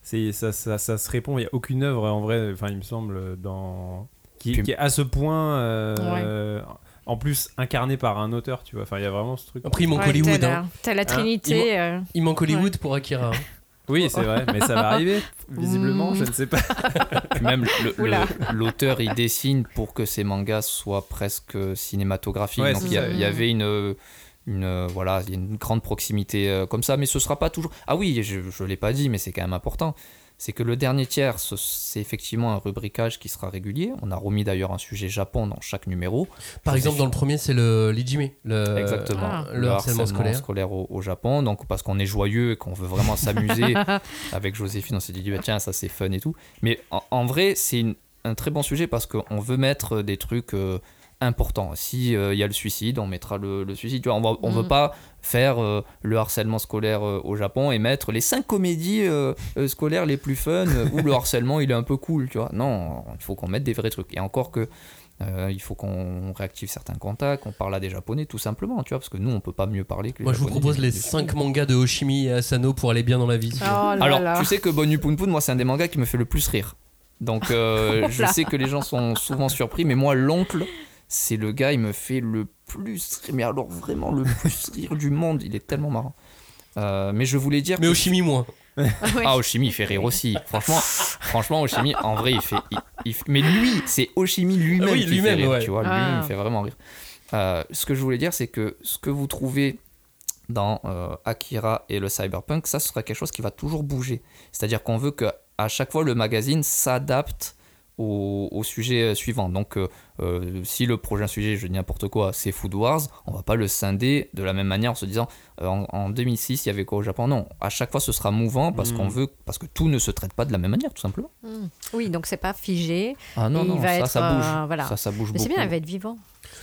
c'est, ça, ça, ça se répond, il n'y a aucune œuvre en vrai, enfin, il me semble, dans, qui, Puis- qui est à ce point, euh, en plus incarné par un auteur, tu vois, enfin, il y a vraiment ce truc. Après, il manque ouais, Hollywood. T'as la, hein. la Hein, trinité. euh, Il manque Hollywood pour Akira. hein. Oui, c'est vrai, mais ça va arriver, visiblement, je ne sais pas. Même l'auteur il dessine pour que ses mangas soient presque cinématographiques. Ouais, Donc il y, avait une, une voilà, il y a une grande proximité euh, comme ça, mais ce sera pas toujours. Ah oui, je, je l'ai pas dit, mais c'est quand même important. C'est que le dernier tiers, ce- c'est effectivement un rubricage qui sera régulier. On a remis d'ailleurs un sujet Japon dans chaque numéro. Par exemple, dans le premier, c'est le l'Ijime, le, Exactement. Ah. le, harcèlement scolaire. au, au Japon. Donc, parce qu'on est joyeux et qu'on veut vraiment s'amuser avec Joséphine, on s'est dit, bah, tiens, ça c'est fun et tout. Mais en, en vrai, c'est un très bon sujet parce qu'on veut mettre des trucs euh, importants. Si euh, il y a le suicide, on mettra le, le suicide. Tu vois, on va- on Mhm. veut pas faire euh, le harcèlement scolaire euh, au Japon et mettre les cinq comédies euh, euh, scolaires les plus fun euh, où le harcèlement il est un peu cool. Tu vois, non, il faut qu'on mette des vrais trucs. Et encore que. euh, il faut qu'on réactive certains contacts, qu'on parle à des japonais tout simplement, tu vois, parce que nous on peut pas mieux parler que les Moi, je vous Japonais propose les du 5 mangas de Hoshimi et Asano pour aller bien dans la vie. Oh là alors, là. tu sais que Bonnie Poon Poon, moi, c'est un des mangas qui me fait le plus rire. Donc euh, je sais que les gens sont souvent surpris, mais moi, l'oncle, c'est le gars, il me fait le plus rire, mais alors vraiment le plus rire du monde, il est tellement marrant. Euh, mais je voulais dire Mais que- au chimie moins. ah, Oshimi, il fait rire aussi. Franchement, franchement, Oshimi, en vrai, il fait. il- il fait- mais lui, c'est Oshimi lui-même Ah oui, qui lui-même, fait rire. ouais. Tu vois, lui, Ah. il fait vraiment rire. Euh, ce que je voulais dire, c'est que ce que vous trouvez dans euh, Akira et le cyberpunk, ça, ce sera quelque chose qui va toujours bouger. C'est-à-dire qu'on veut que à chaque fois le magazine s'adapte au, au sujet euh, suivant. Donc, euh, euh, si le prochain sujet, je dis n'importe quoi, c'est Food Wars, on va pas le scinder de la même manière en se disant euh, en, en 2006 il y avait quoi au Japon? Non, à chaque fois ce sera mouvant parce qu'on veut, parce que tout ne se traite pas de la même manière, tout simplement. Hmm. Oui, donc c'est pas figé. Ah non, non, il va ça, être, ça bouge. euh, voilà. Ça, ça bouge Mais c'est bien, il va être vivant.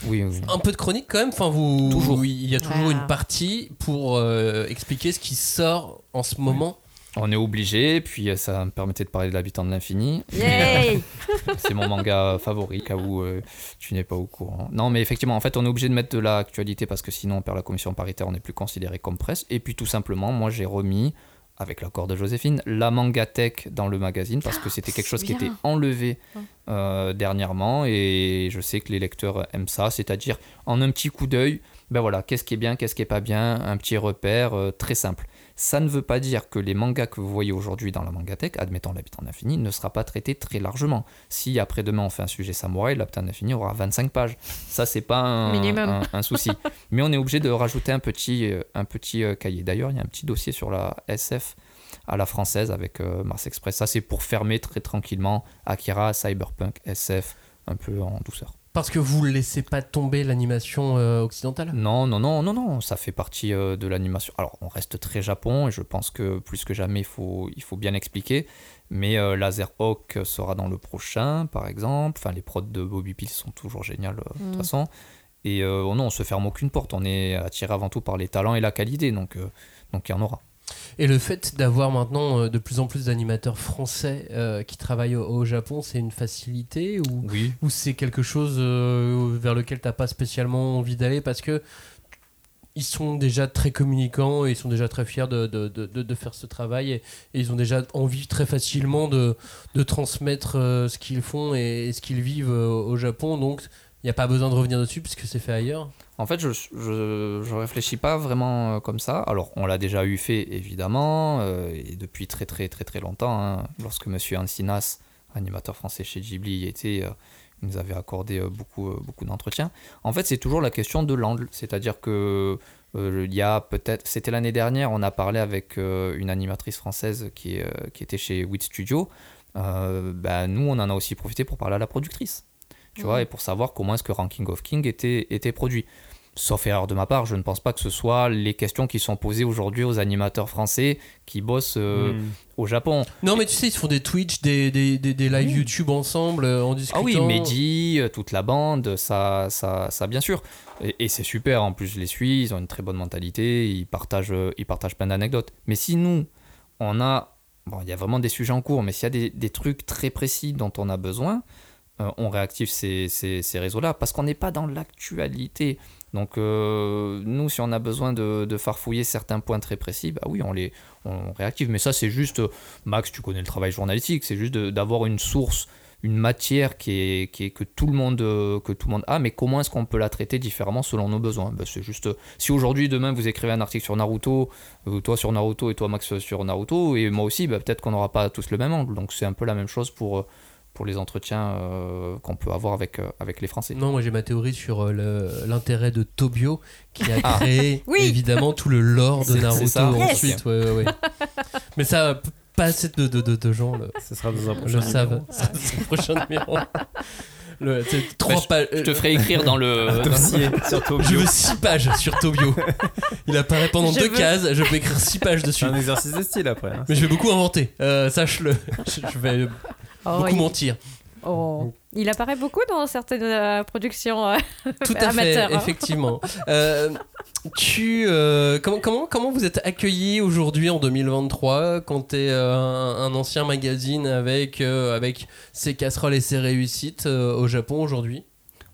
Oui, oui. Un peu de chronique quand même. Enfin, vous, Toujours. Il y a toujours Voilà. une partie pour euh, expliquer ce qui sort en ce moment. On est obligé, puis euh, ça me permettait de parler de l'habitant de l'infini. C'est mon manga favori, cas où euh, tu n'es pas au courant. Non, mais effectivement, en fait, on est obligé de mettre de l'actualité parce que sinon on perd la commission paritaire, on n'est plus considéré comme presse. Et puis tout simplement, moi j'ai remis, avec l'accord de Joséphine, la mangatech dans le magazine parce que c'était quelque chose qui était enlevé euh, dernièrement et je sais que les lecteurs aiment ça, c'est-à-dire en un petit coup d'œil, ben voilà, qu'est-ce qui est bien, qu'est-ce qui est pas bien, un petit repère euh, très simple. Ça ne veut pas dire que les mangas que vous voyez aujourd'hui dans la mangatech, admettons l'habitant de l'infini, ne sera pas traité très largement. Si après-demain on fait un sujet samouraï, l'habitant de l'infini aura 25 pages. Ça, c'est pas un, Minimum. un- un souci. Mais on est obligé de rajouter un petit, euh, un petit euh, cahier. D'ailleurs, il y a un petit dossier sur la SF à la française avec euh, Mars Express. Ça, c'est pour fermer très tranquillement Akira, Cyberpunk, SF, un peu en douceur. Parce que vous ne laissez pas tomber l'animation euh, occidentale? Non, non, non, non, non, ça fait partie euh, de l'animation. Alors, on reste très Japon et je pense que plus que jamais, il faut, il faut bien expliquer. Mais euh, Laserhawk sera dans le prochain, par exemple. Enfin, les prods de Bobby Peel sont toujours géniales euh, de toute Mm. façon. Et euh, non, on se ferme aucune porte. On est attiré avant tout par les talents et la qualité, donc euh, donc il y en aura. Et le fait d'avoir maintenant euh, de plus en plus d'animateurs français euh, qui travaillent au, au Japon, c'est une facilité ou, Oui. ou c'est quelque chose euh, vers lequel t'as pas spécialement envie d'aller parce que ils sont déjà très communicants et ils sont déjà très fiers de, de, de, faire ce travail et, et ils ont déjà envie très facilement de, de transmettre euh, ce qu'ils font et, et ce qu'ils vivent au Japon. Donc il n'y a pas besoin de revenir dessus puisque c'est fait ailleurs. En fait, je, je réfléchis pas vraiment euh, comme ça. Alors, on l'a déjà eu fait, évidemment, euh, et depuis très très très très longtemps. hein. Lorsque Monsieur Ancinas, animateur français chez Ghibli, était, euh, il nous avait accordé beaucoup, beaucoup d'entretiens. En fait, c'est toujours la question de l'angle. C'est-à-dire que il y a peut-être, c'était l'année dernière, on a parlé avec une animatrice française qui, qui était chez WIT Studio. Ben, nous, on en a aussi profité pour parler à la productrice. Tu vois, et pour savoir comment est-ce que Ranking of King était, était produit. Sauf erreur de ma part, je ne pense pas que ce soit les questions qui sont posées aujourd'hui aux animateurs français qui bossent euh, Hmm. au Japon. Non mais tu sais ils font des Twitch, des, des, des, des live. YouTube ensemble euh, en discutant. Ah oui, Mehdi, euh, toute la bande, ça, ça, ça bien sûr. Et, et c'est super, en plus je les suis, ils ont une très bonne mentalité, ils partagent, ils partagent plein d'anecdotes. Mais si nous, on a, bon, il y a vraiment des sujets en cours, mais s'il y a des, des trucs très précis dont on a besoin, euh, on réactive ces, réseaux-là parce qu'on n'est pas dans l'actualité. Donc euh, nous, si on a besoin de, de farfouiller certains points très précis, bah oui, on les on réactive. Mais ça, c'est juste, Max, tu connais le travail journalistique, c'est juste d'avoir une source, une matière qui est, qui est que tout le monde que tout le monde a. Mais comment est-ce qu'on peut la traiter différemment selon nos besoins? Bah, C'est juste, si aujourd'hui, demain, vous écrivez un article sur Naruto, toi sur Naruto et toi Max sur Naruto et moi aussi, bah, peut-être qu'on n'aura pas tous le même angle. Donc c'est un peu la même chose pour pour les entretiens euh, qu'on peut avoir avec, euh, avec les Français. Non, moi j'ai ma théorie sur euh, l'intérêt de Tobio qui a Ah. créé Oui. évidemment tout le lore de Naruto ça. Yes. ensuite. ouais, ouais, ouais. Mais ça, pas assez de, de, de, de gens le, Ce sera dans un le prochain savent. le prochain numéro. Le, c'est trois Bah, je- pages. Je te ferai écrire dans le. Dossier sur Tokyo. Je veux 6 pages sur Tobio. Il apparaît pendant Je deux veux- cases. Je peux écrire 6 pages dessus. C'est un exercice de style après. hein. Mais je vais beaucoup inventer. euh, Sache-le. Je je vais Oh, beaucoup il... mentir. oh. Il apparaît beaucoup dans certaines euh, productions. euh, Tout à Amateur, fait, hein. effectivement. Euh, tu, euh, comment, comment, comment vous êtes accueilli aujourd'hui en 2023 quand tu es un, un ancien magazine avec, euh, avec ses casseroles et ses réussites euh, au Japon aujourd'hui?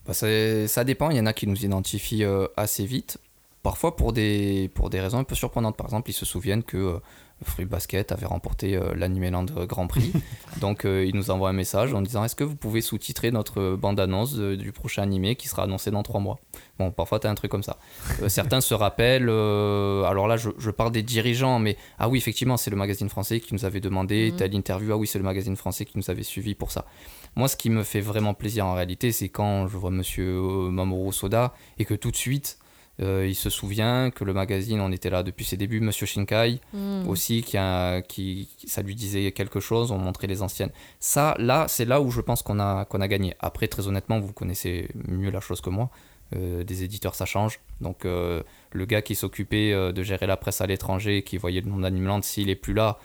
Bah, ça, dépend, il y en a qui nous identifient euh, assez vite, parfois pour des, pour des raisons un peu surprenantes. Par exemple, ils se souviennent que Fruit Basket avait remporté euh, l'Animeland Grand Prix. Donc euh, il nous envoie un message en disant Est-ce que vous pouvez sous-titrer notre bande-annonce de- du prochain animé qui sera annoncé dans trois mois? Bon, parfois tu as un truc comme ça. Euh, certains se rappellent, euh, alors là je, je parle des dirigeants, mais ah oui, effectivement, c'est le magazine français qui nous avait demandé Mhm. telle interview. Ah oui, c'est le magazine français qui nous avait suivi pour ça. Moi, ce qui me fait vraiment plaisir en réalité, c'est quand je vois monsieur Mamoru Soda et que tout de suite. Euh, il se souvient que le magazine, on était là depuis ses débuts, Monsieur Shinkai, Mm. aussi qui, a, qui ça lui disait quelque chose on montrait les anciennes. Ça là c'est là où je pense qu'on a qu'on a gagné. Après très honnêtement vous connaissez mieux la chose que moi. Euh, des éditeurs ça change. Donc euh, le gars qui s'occupait de gérer la presse à l'étranger qui voyait le nom d'Animeland s'il est plus là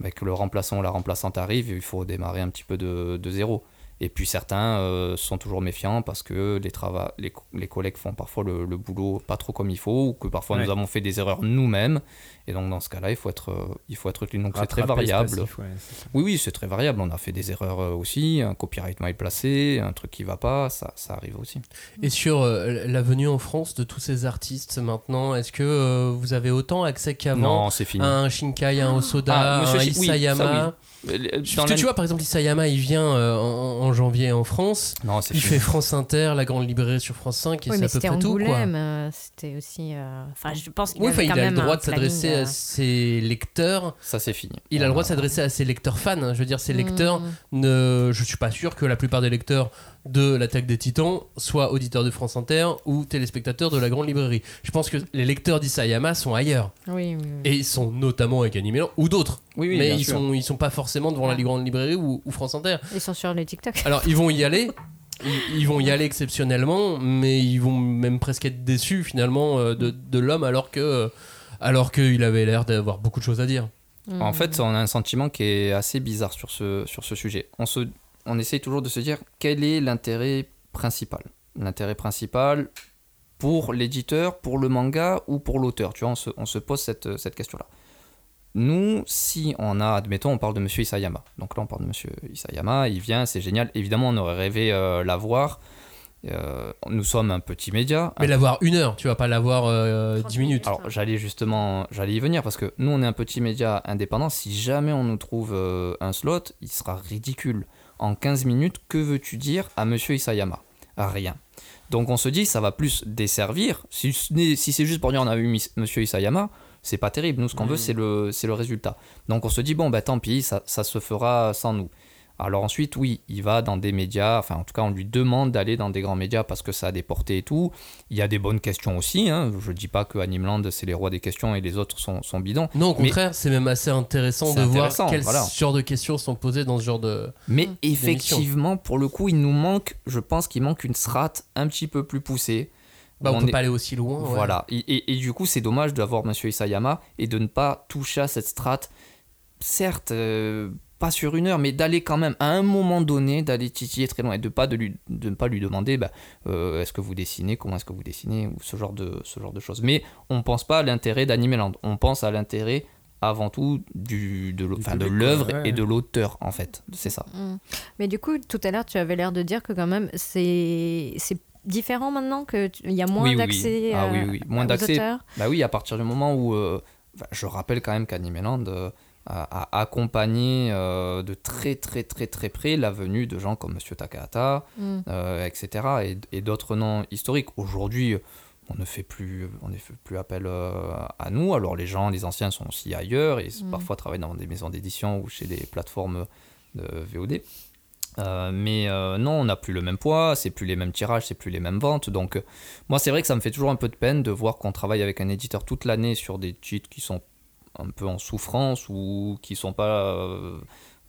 bah, que le remplaçant ou la remplaçante arrive il faut démarrer un petit peu de, de zéro et puis certains euh, sont toujours méfiants parce que les, les, co- les collègues font parfois le, le boulot pas trop comme il faut ou que parfois Ouais. nous avons fait des erreurs nous-mêmes. Et donc dans ce cas-là, il faut être, euh, il faut être. Donc c'est très variable. passif, ouais, oui, oui, c'est très variable. On a fait des erreurs euh, aussi, un copyright mal placé, un truc qui va pas, ça, ça arrive aussi. Et sur euh, la venue en France de tous ces artistes maintenant, est-ce que vous avez autant accès qu'avant Non, c'est fini. à un Shinkai, un Osoda, Ah, un Shi- oui, ça, Isayama oui. Parce dans que tu vois, par exemple, Isayama, il vient euh, en, en janvier en France. Non, c'est Il fini. fait France Inter, la grande librairie sur France 5, et Oui, c'est à peu près tout. Euh, c'était aussi. euh, Enfin, je pense qu'il Oui, avait il a le droit de s'adresser à ses lecteurs. Ça, c'est fini. Il a le droit de s'adresser à ses lecteurs fans. hein. Je veux dire, ses lecteurs, Mm. ne... je suis pas sûr que la plupart des lecteurs de l'attaque des titans soient auditeurs de France Inter ou téléspectateurs de la grande librairie. Je pense que les lecteurs d'Isayama sont ailleurs. Oui, oui, oui. Et ils sont notamment avec Animeland ou d'autres. Oui, oui, mais ils sûr. sont, ils sont pas forcément devant la grande librairie ou, ou France Inter. Ils sont sur les TikTok. Alors ils vont y aller. Ils, ils vont y aller exceptionnellement, mais ils vont même presque être déçus finalement euh, de, de l'homme alors que alors qu'il avait l'air d'avoir beaucoup de choses à dire. En fait, on a un sentiment qui est assez bizarre sur ce, sur ce sujet. On, se, on essaye toujours de se dire quel est l'intérêt principal. L'intérêt principal pour l'éditeur, pour le manga ou pour l'auteur. Tu vois, on se, on se pose cette, cette question-là. Nous, si on a, admettons, on parle de Monsieur Isayama. Donc là, on parle de Monsieur Isayama, il vient, c'est génial. Évidemment, on aurait rêvé euh, l'avoir. Euh, nous sommes un petit média. Mais l'avoir une heure, tu vas pas l'avoir euh, 10 minutes. Alors j'allais justement, j'allais y venir parce que nous on est un petit média indépendant. Si jamais on nous trouve euh, un slot, il sera ridicule. En 15 minutes, que veux-tu dire à Monsieur Isayama? Rien. Donc on se dit ça va plus desservir. Si, c'est juste pour dire on a eu Monsieur Isayama, c'est pas terrible. Nous ce qu'on veut c'est le, c'est le résultat. Donc on se dit bon bah tant pis, ça, ça se fera sans nous. Alors ensuite, oui, il va dans des médias, enfin en tout cas on lui demande d'aller dans des grands médias parce que ça a des portées et tout. Il y a des bonnes questions aussi, hein. je dis pas que Animeland c'est les rois des questions et les autres sont, sont bidons. Non, au contraire, c'est même assez intéressant de intéressant, voir quel voilà. genre de questions sont posées dans ce genre de. Mais effectivement, pour le coup, il nous manque, je pense qu'il manque une strate un petit peu plus poussée. Bah, on, On peut est- pas aller aussi loin. ouais. Voilà. Et, et- et du coup, c'est dommage d'avoir Monsieur Isayama et de ne pas toucher à cette strate. Certes, euh, pas sur une heure, mais d'aller quand même à un moment donné, d'aller titiller très loin et de pas de, lui, de ne pas lui demander bah, euh, est-ce que vous dessinez, comment est-ce que vous dessinez, ou ce genre de, ce genre de choses. Mais on pense pas à l'intérêt d'Animeland, on pense à l'intérêt avant tout du, de l'œuvre ouais. et de l'auteur, en fait. C'est ça. Mm. Mais du coup, tout à l'heure, tu avais l'air de dire que quand même, c'est c'est différent maintenant que tu- il y a moins Oui, oui, oui. d'accès Ah euh, oui, oui. Moins aux d'accès. auteurs. Bah oui, à partir du moment où. euh, je rappelle quand même qu'Animeland euh, a, a accompagné euh, de très très très très près la venue de gens comme Monsieur Takahata, Mm. euh, etc. et, et d'autres noms historiques. Aujourd'hui, on ne fait plus, on ne fait plus appel euh, à nous. Alors les gens, les anciens sont aussi ailleurs et Mm. parfois travaillent dans des maisons d'édition ou chez des plateformes de VOD. Mais non, on n'a plus le même poids, c'est plus les mêmes tirages, c'est plus les mêmes ventes. Donc, moi, c'est vrai que ça me fait toujours un peu de peine de voir qu'on travaille avec un éditeur toute l'année sur des titres qui sont un peu en souffrance ou qui sont pas euh,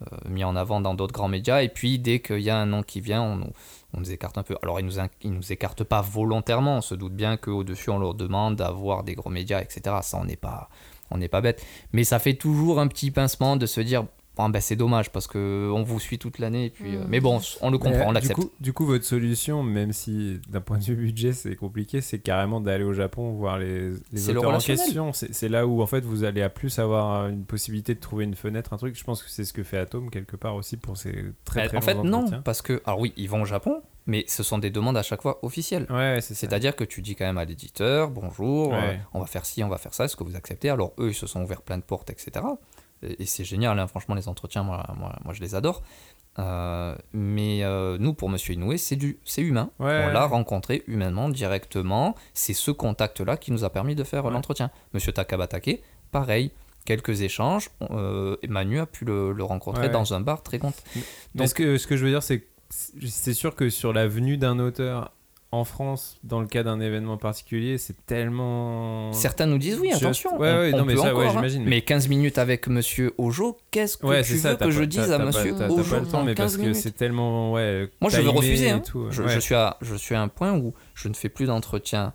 euh, mis en avant dans d'autres grands médias. Et puis, dès qu'il y a un nom qui vient, on, nous- on nous écarte un peu. Alors, ils nous, nous écartent pas volontairement. On se doute bien qu'au-dessus, on leur demande d'avoir des gros médias, etc. Ça, on n'est pas, on n'est pas bête. Mais ça fait toujours un petit pincement de se dire. Bon, ben, c'est dommage parce que on vous suit toute l'année et puis euh, Mm. mais bon on le comprend Mais, on du l'accepte coup- Du coup, votre solution, même si d'un point de vue budget c'est compliqué, c'est carrément d'aller au Japon voir les, les C'est le auteurs en question. C'est c'est là où en fait vous allez à plus avoir une possibilité de trouver une fenêtre, un truc. Je pense que c'est ce que fait Atom quelque part aussi pour ses très Bah, très en fait, non, parce que, alors oui, ils vont au Japon, Mais ce sont des demandes à chaque fois officielles. Ouais. C'est-à-dire que tu dis quand même à l'éditeur, bonjour, Ouais. euh, on va faire ci, on va faire ça, est-ce que vous acceptez? Alors eux, ils se sont ouverts plein de portes, etc. Et, c'est génial, hein, franchement, les entretiens, moi, moi, moi je les adore. Euh, mais euh, nous, pour Monsieur Inoué, c'est du, c'est humain. Ouais. On l'a rencontré humainement, directement. C'est ce contact-là qui nous a permis de faire Ouais. l'entretien. Monsieur Takabatake, pareil. Quelques échanges. Euh, Manu a pu le, le rencontrer Ouais. dans un bar très content. Mais ce que, ce que je veux dire, c'est que c'est sûr que sur la venue d'un auteur en France, dans le cas d'un événement particulier, c'est tellement. Certains nous disent oui, attention. Ouais, on- ouais, on non, mais peut ça, ouais, encore, hein. j'imagine. Mais 15 minutes avec Monsieur Ojo, qu'est-ce que tu veux que pas- je dise à Monsieur pas, t'as- Ojo pas le temps, mais parce 15 que c'est tellement. Ouais, Moi, je veux timé refuser. hein. tout, Je, suis à, je suis à un point où je ne fais plus d'entretien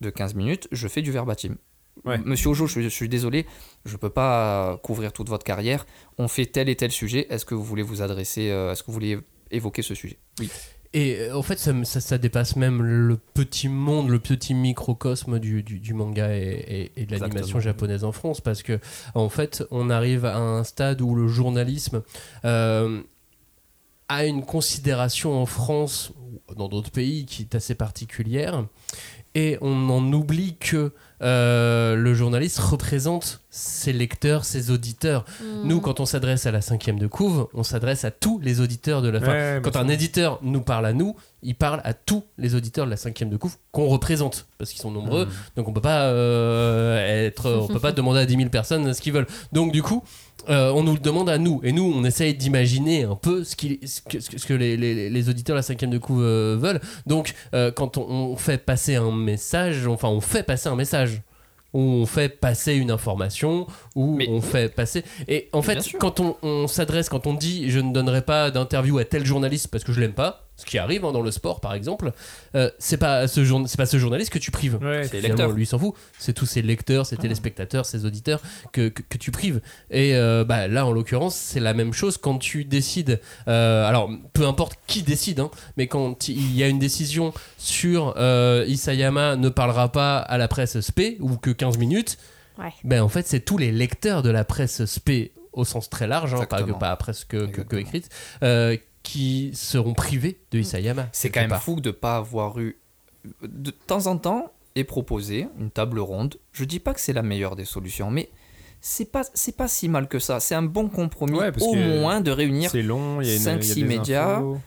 de 15 minutes, je fais du verbatim. Monsieur Ojo, je, suis- je suis désolé, je peux pas couvrir toute votre carrière. On fait tel et tel sujet. Est-ce que vous voulez vous adresser, euh, est-ce que vous voulez évoquer ce sujet? Oui. Et euh, en fait, ça, ça, ça dépasse même le petit monde, le petit microcosme du, du, du manga et, et- et de l'animation japonaise en France. Parce que, en fait, on arrive à un stade où le journalisme euh, a une considération en France dans d'autres pays qui est assez particulière. Et on en oublie que euh, le journaliste représente ses lecteurs, ses auditeurs. Mm. Nous, quand on s'adresse à la cinquième de couve, on s'adresse à tous les auditeurs de la fin. Ouais, quand un éditeur nous parle à nous, il parle à tous les auditeurs de la cinquième de couve qu'on représente, parce qu'ils sont nombreux. Mhm. Donc on peut pas euh, être, on peut pas demander à 10 000 personnes ce qu'ils veulent. Donc du coup, euh, on nous le demande à nous, et nous, on essaye d'imaginer un peu ce, que, ce que- les, les- les auditeurs de la cinquième de couve euh, veulent. Donc euh, quand on, on fait passer un message, enfin on fait passer un message où on fait passer une information, Mais- on fait passer. Et en fait, quand on, on s'adresse, quand on dit je ne donnerai pas d'interview à tel journaliste parce que je l'aime pas, ce qui arrive hein, dans le sport par exemple, euh, c'est pas ce jour- c'est pas ce journaliste que tu prives. Ouais, C'est lecteurs. lui il s'en fout. C'est tous ses lecteurs, ses téléspectateurs, ses auditeurs que, que, que tu prives. Et euh, bah, là, en l'occurrence, c'est la même chose quand tu décides. euh, alors, peu importe qui décide, hein, mais quand il y a une décision sur euh, Isayama ne parlera pas à la presse SP ou que 15 minutes, Ouais. ben en fait, c'est tous les lecteurs de la presse SP au sens très large, hein, pas, que, pas à presse que, que- que Exactement. écrite, euh, qui seront privés de Isayama. C'est quand même part. fou de pas avoir eu. De temps en temps, est proposé une table ronde. Je dis pas que c'est la meilleure des solutions, mais c'est pas c'est pas si mal que ça. C'est un bon compromis, Ouais, parce au moins de réunir C'est long, il y a une- il y a 5-6 des médias. infos.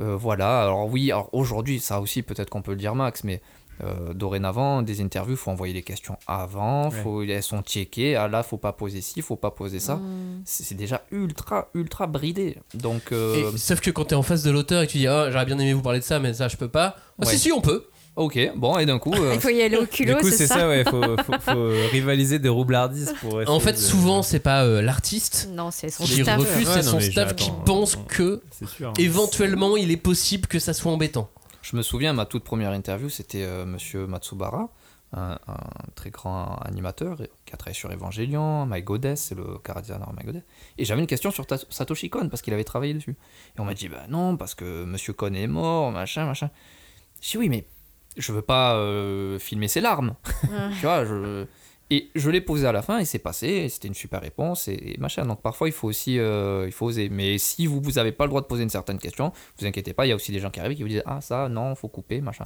Euh, voilà, alors oui, alors aujourd'hui, ça aussi, peut-être qu'on peut le dire, Max, mais euh, dorénavant, des interviews, faut envoyer les questions avant, faut, elles sont checkées, ah là, faut pas poser ci, faut pas poser ça. Mm. C'est c'est déjà ultra, ultra bridé. Donc, euh, Et, sauf que quand tu es en face de l'auteur et que tu dis oh, j'aurais bien aimé vous parler de ça mais ça je peux pas ah, Ouais. si si on peut ok, bon, et d'un coup, euh, Il faut y aller au culot, Du coup, c'est c'est ça, ça, ouais, faut, faut, faut rivaliser de roublardise pour en fait de- souvent c'est pas euh, l'artiste Non, c'est son qui staff. refuse Ouais, c'est non, son staff qui hein. pense que C'est sûr. hein. éventuellement il est possible que ça soit embêtant Je me souviens, ma toute première interview, c'était euh, monsieur Matsubara, un, un très grand animateur qui a travaillé sur Evangelion, My Goddess, c'est le gardien My Goddess. Et j'avais une question sur Satoshi Kon, parce qu'il avait travaillé dessus. Et on m'a dit, bah non, parce que monsieur Kon est mort, machin, machin. Je dis, oui, mais je veux pas euh, filmer ses larmes. tu vois, je... Et je l'ai posé à la fin et c'est passé, c'était une super réponse et, et machin. Donc parfois il faut aussi euh, il faut oser. Mais si vous vous avez pas le droit de poser une certaine question, vous inquiétez pas, il y a aussi des gens qui arrivent qui vous disent ah ça non faut couper machin.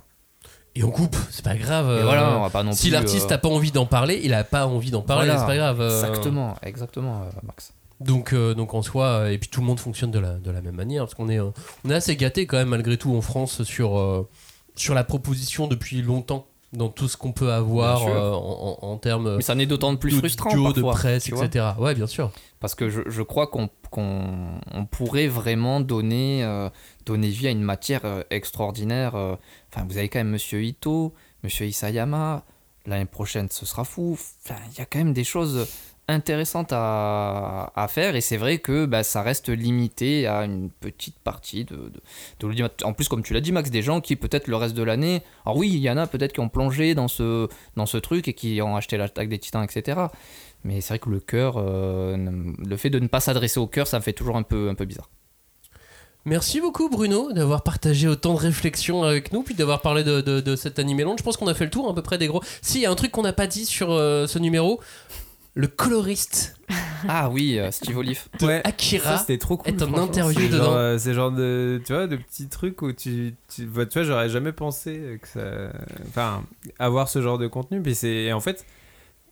et on coupe c'est pas grave Et euh, voilà, on va pas non si l'artiste euh, a pas envie d'en parler il a pas envie d'en parler voilà, c'est pas grave euh, Exactement, exactement, euh, Max. donc euh, donc en soi euh, et puis tout le monde fonctionne de la, de la même manière parce qu'on est euh, on est assez gâté quand même malgré tout en France sur euh, sur la proposition depuis longtemps dans tout ce qu'on peut avoir euh, en, en- en termes Mais ça n'est d'autant plus de frustrant duo, de presse etc ouais bien sûr Parce que je, je crois qu'on qu'on- on pourrait vraiment donner, euh, donner vie à une matière euh, extraordinaire. Enfin, vous avez quand même Monsieur Ito, Monsieur Isayama. L'année prochaine, ce sera fou. Enfin, il y a quand même des choses intéressantes à, faire. Et c'est vrai que bah, ça reste limité à une petite partie de. En plus, comme tu l'as dit, Max, des gens qui, peut-être le reste de l'année. Alors, oui, il y en a peut-être qui ont plongé dans ce, dans ce truc et qui ont acheté l'attaque des titans, etc. Mais c'est vrai que le cœur, euh, le fait de ne pas s'adresser au cœur, ça me fait toujours un peu, un peu bizarre. Merci beaucoup Bruno d'avoir partagé autant de réflexions avec nous puis d'avoir parlé de, de- de cet animé long. Je pense qu'on a fait le tour à peu près des gros. Si, il y a un truc qu'on n'a pas dit sur euh, ce numéro. Le coloriste Ah oui, euh, Steve Olive. de Ouais, Akira Ça, c'était trop cool. est en interview C'est dedans. genre, euh, C'est genre de, tu vois, de petits trucs où tu, tu, vois, tu vois, j'aurais jamais pensé que ça, enfin, avoir ce genre de contenu. Puis c'est, et en fait,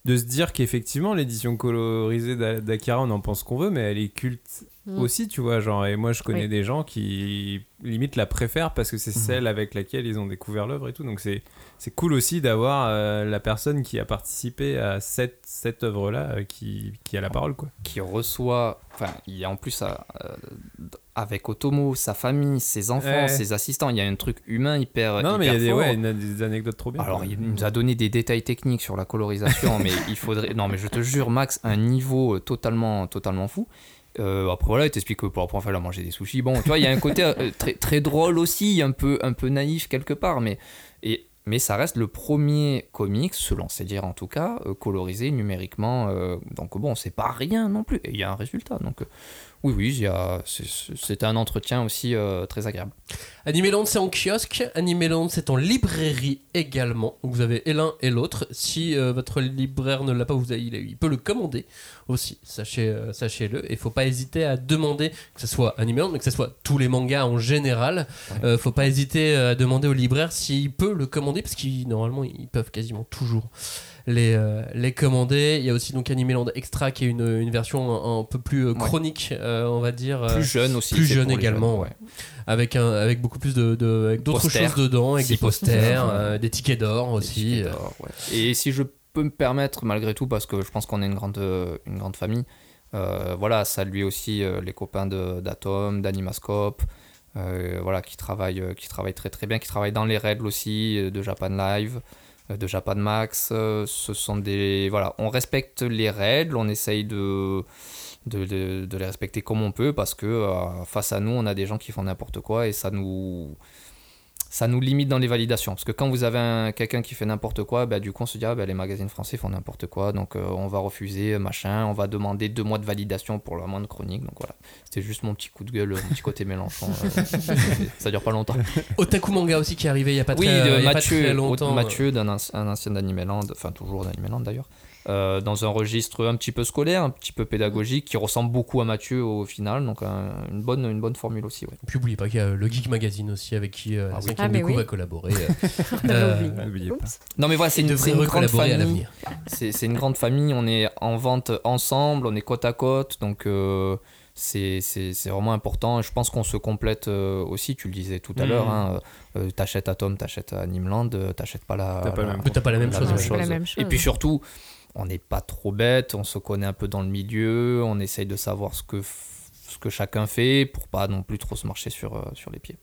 de se dire qu'effectivement, l'édition colorisée d'A- d'Akira, on en pense qu'on veut, mais elle est culte Mm. aussi, tu vois, genre, et moi, je connais Oui. des gens qui limite la préfèrent parce que c'est Mhm. celle avec laquelle ils ont découvert l'œuvre et tout. Donc c'est, c'est cool aussi d'avoir euh, la personne qui a participé à cette, cette œuvre-là euh, qui, qui a la parole, quoi. qui reçoit, enfin, il y a en plus euh, avec Otomo, sa famille, ses enfants, Ouais. ses assistants, il y a un truc humain hyper. Non, mais il y a hyper des, ouais, il y a des anecdotes trop bien. Alors, quoi. il nous a donné des détails techniques sur la colorisation, mais il faudrait. Non, mais je te jure, Max, un niveau totalement, totalement fou. Euh, après, voilà, il t'explique que pour la fois, il a mangé des sushis. Bon, tu vois, il y a un côté euh, très, très drôle aussi, un peu, un peu naïf quelque part, mais, et, mais ça reste le premier comics, selon ses dires en tout cas, euh, colorisé numériquement. euh, donc, bon, c'est pas rien non plus. Et il y a un résultat. Donc, euh, oui, oui, c'était un entretien aussi euh, très agréable. Animeland c'est en kiosque, Animeland c'est en librairie également. Donc vous avez l'un et l'autre. Si euh, votre libraire ne l'a pas, vous avez, il, peut le commander aussi. Sachez, euh, sachez-le. Et faut pas hésiter à demander que ce soit Animeland, mais que ce soit tous les mangas en général. Euh, faut pas hésiter à demander au libraire s'il peut le commander parce qu'ils normalement ils peuvent quasiment toujours les, euh, les commander. Il y a aussi donc Animeland Extra qui est une, une version un, un peu plus euh, chronique, euh, on va dire. Plus jeune aussi. plus jeune également, ouais. avec un avec beaucoup plus de, de- d'autres choses dedans avec des posters des tickets d'or aussi tickets d'or, ouais. Et si je peux me permettre, malgré tout, parce que je pense qu'on est une grande, une grande famille, euh, voilà, saluer aussi euh, les copains de- d'Atom, d'Animascope, euh, voilà, qui travaillent, qui travaillent très très bien, qui travaillent dans les règles aussi de Japan Live, de Japan Max. euh, ce sont des, voilà, on respecte les règles, on essaye de les respecter comme on peut parce que euh, face à nous on a des gens qui font n'importe quoi et ça nous ça nous limite dans les validations. Parce que quand vous avez un- quelqu'un qui fait n'importe quoi, bah, du coup on se dit ah, bah, les magazines français font n'importe quoi, donc euh, on va refuser, machin, on va demander deux mois de validation pour la moindre chronique. Donc voilà, c'était juste mon petit coup de gueule, mon petit côté Mélenchon. euh, ça dure pas longtemps. Otaku Manga aussi qui est arrivé il y a pas oui, très, de y a pas Mathieu, très longtemps Mathieu d'un anci- un ancien d'Animeland, enfin toujours d'Animeland d'ailleurs, euh, dans un registre un petit peu scolaire, un petit peu pédagogique, qui ressemble beaucoup à Mathieu au final, donc un- une, bonne, une bonne formule aussi. Ouais. Et puis n'oubliez pas qu'il y a le Geek Magazine aussi avec qui euh, la oui. 5 Ah, mais Déco oui. va collaborer. euh, euh. Non mais voilà, c'est une, une grande à famille. C'est une grande famille, on est en vente ensemble, on est côte à côte, donc euh, c'est c'est- c'est vraiment important. Je pense qu'on se complète euh, aussi, tu le disais tout à Mhm. l'heure, hein, euh, t'achètes Atom, t'achètes Animeland, euh, t'achètes pas la, T'as pas la- même pas la chose. Et puis surtout, on n'est pas trop bête, on se connaît un peu dans le milieu, on essaye de savoir ce que, ce que chacun fait pour pas non plus trop se marcher sur, euh, sur les pieds.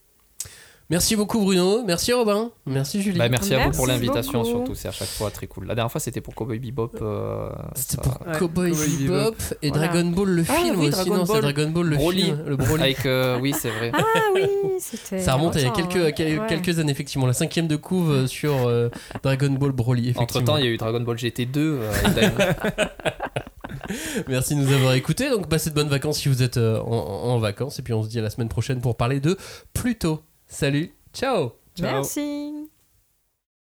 Merci beaucoup Bruno, merci Robin, merci Julie. Bah, merci, à vous pour l'invitation surtout, c'est à chaque fois très cool. La dernière fois c'était pour Cowboy Bebop. euh, C'était pour Ouais, Cowboy Cowboy Bebop et Voilà. Dragon Ball le Ah film oui, aussi. Dragon non, c'est. Dragon Ball le Broly. film. Le Broly. Avec, euh, oui, c'est vrai. Ah oui, c'était. Ça remonte il y a quelques, ouais. quelques années, effectivement. La cinquième de couve euh, sur euh, Dragon Ball Broly. Entre temps, il y a eu Dragon Ball GT2. euh, avec Dino. Merci de nous avoir écoutés. Donc, passez de bonnes vacances si vous êtes euh, en, en vacances. Et puis, on se dit à la semaine prochaine pour parler de Pluto. Salut, ciao Ciao. Merci.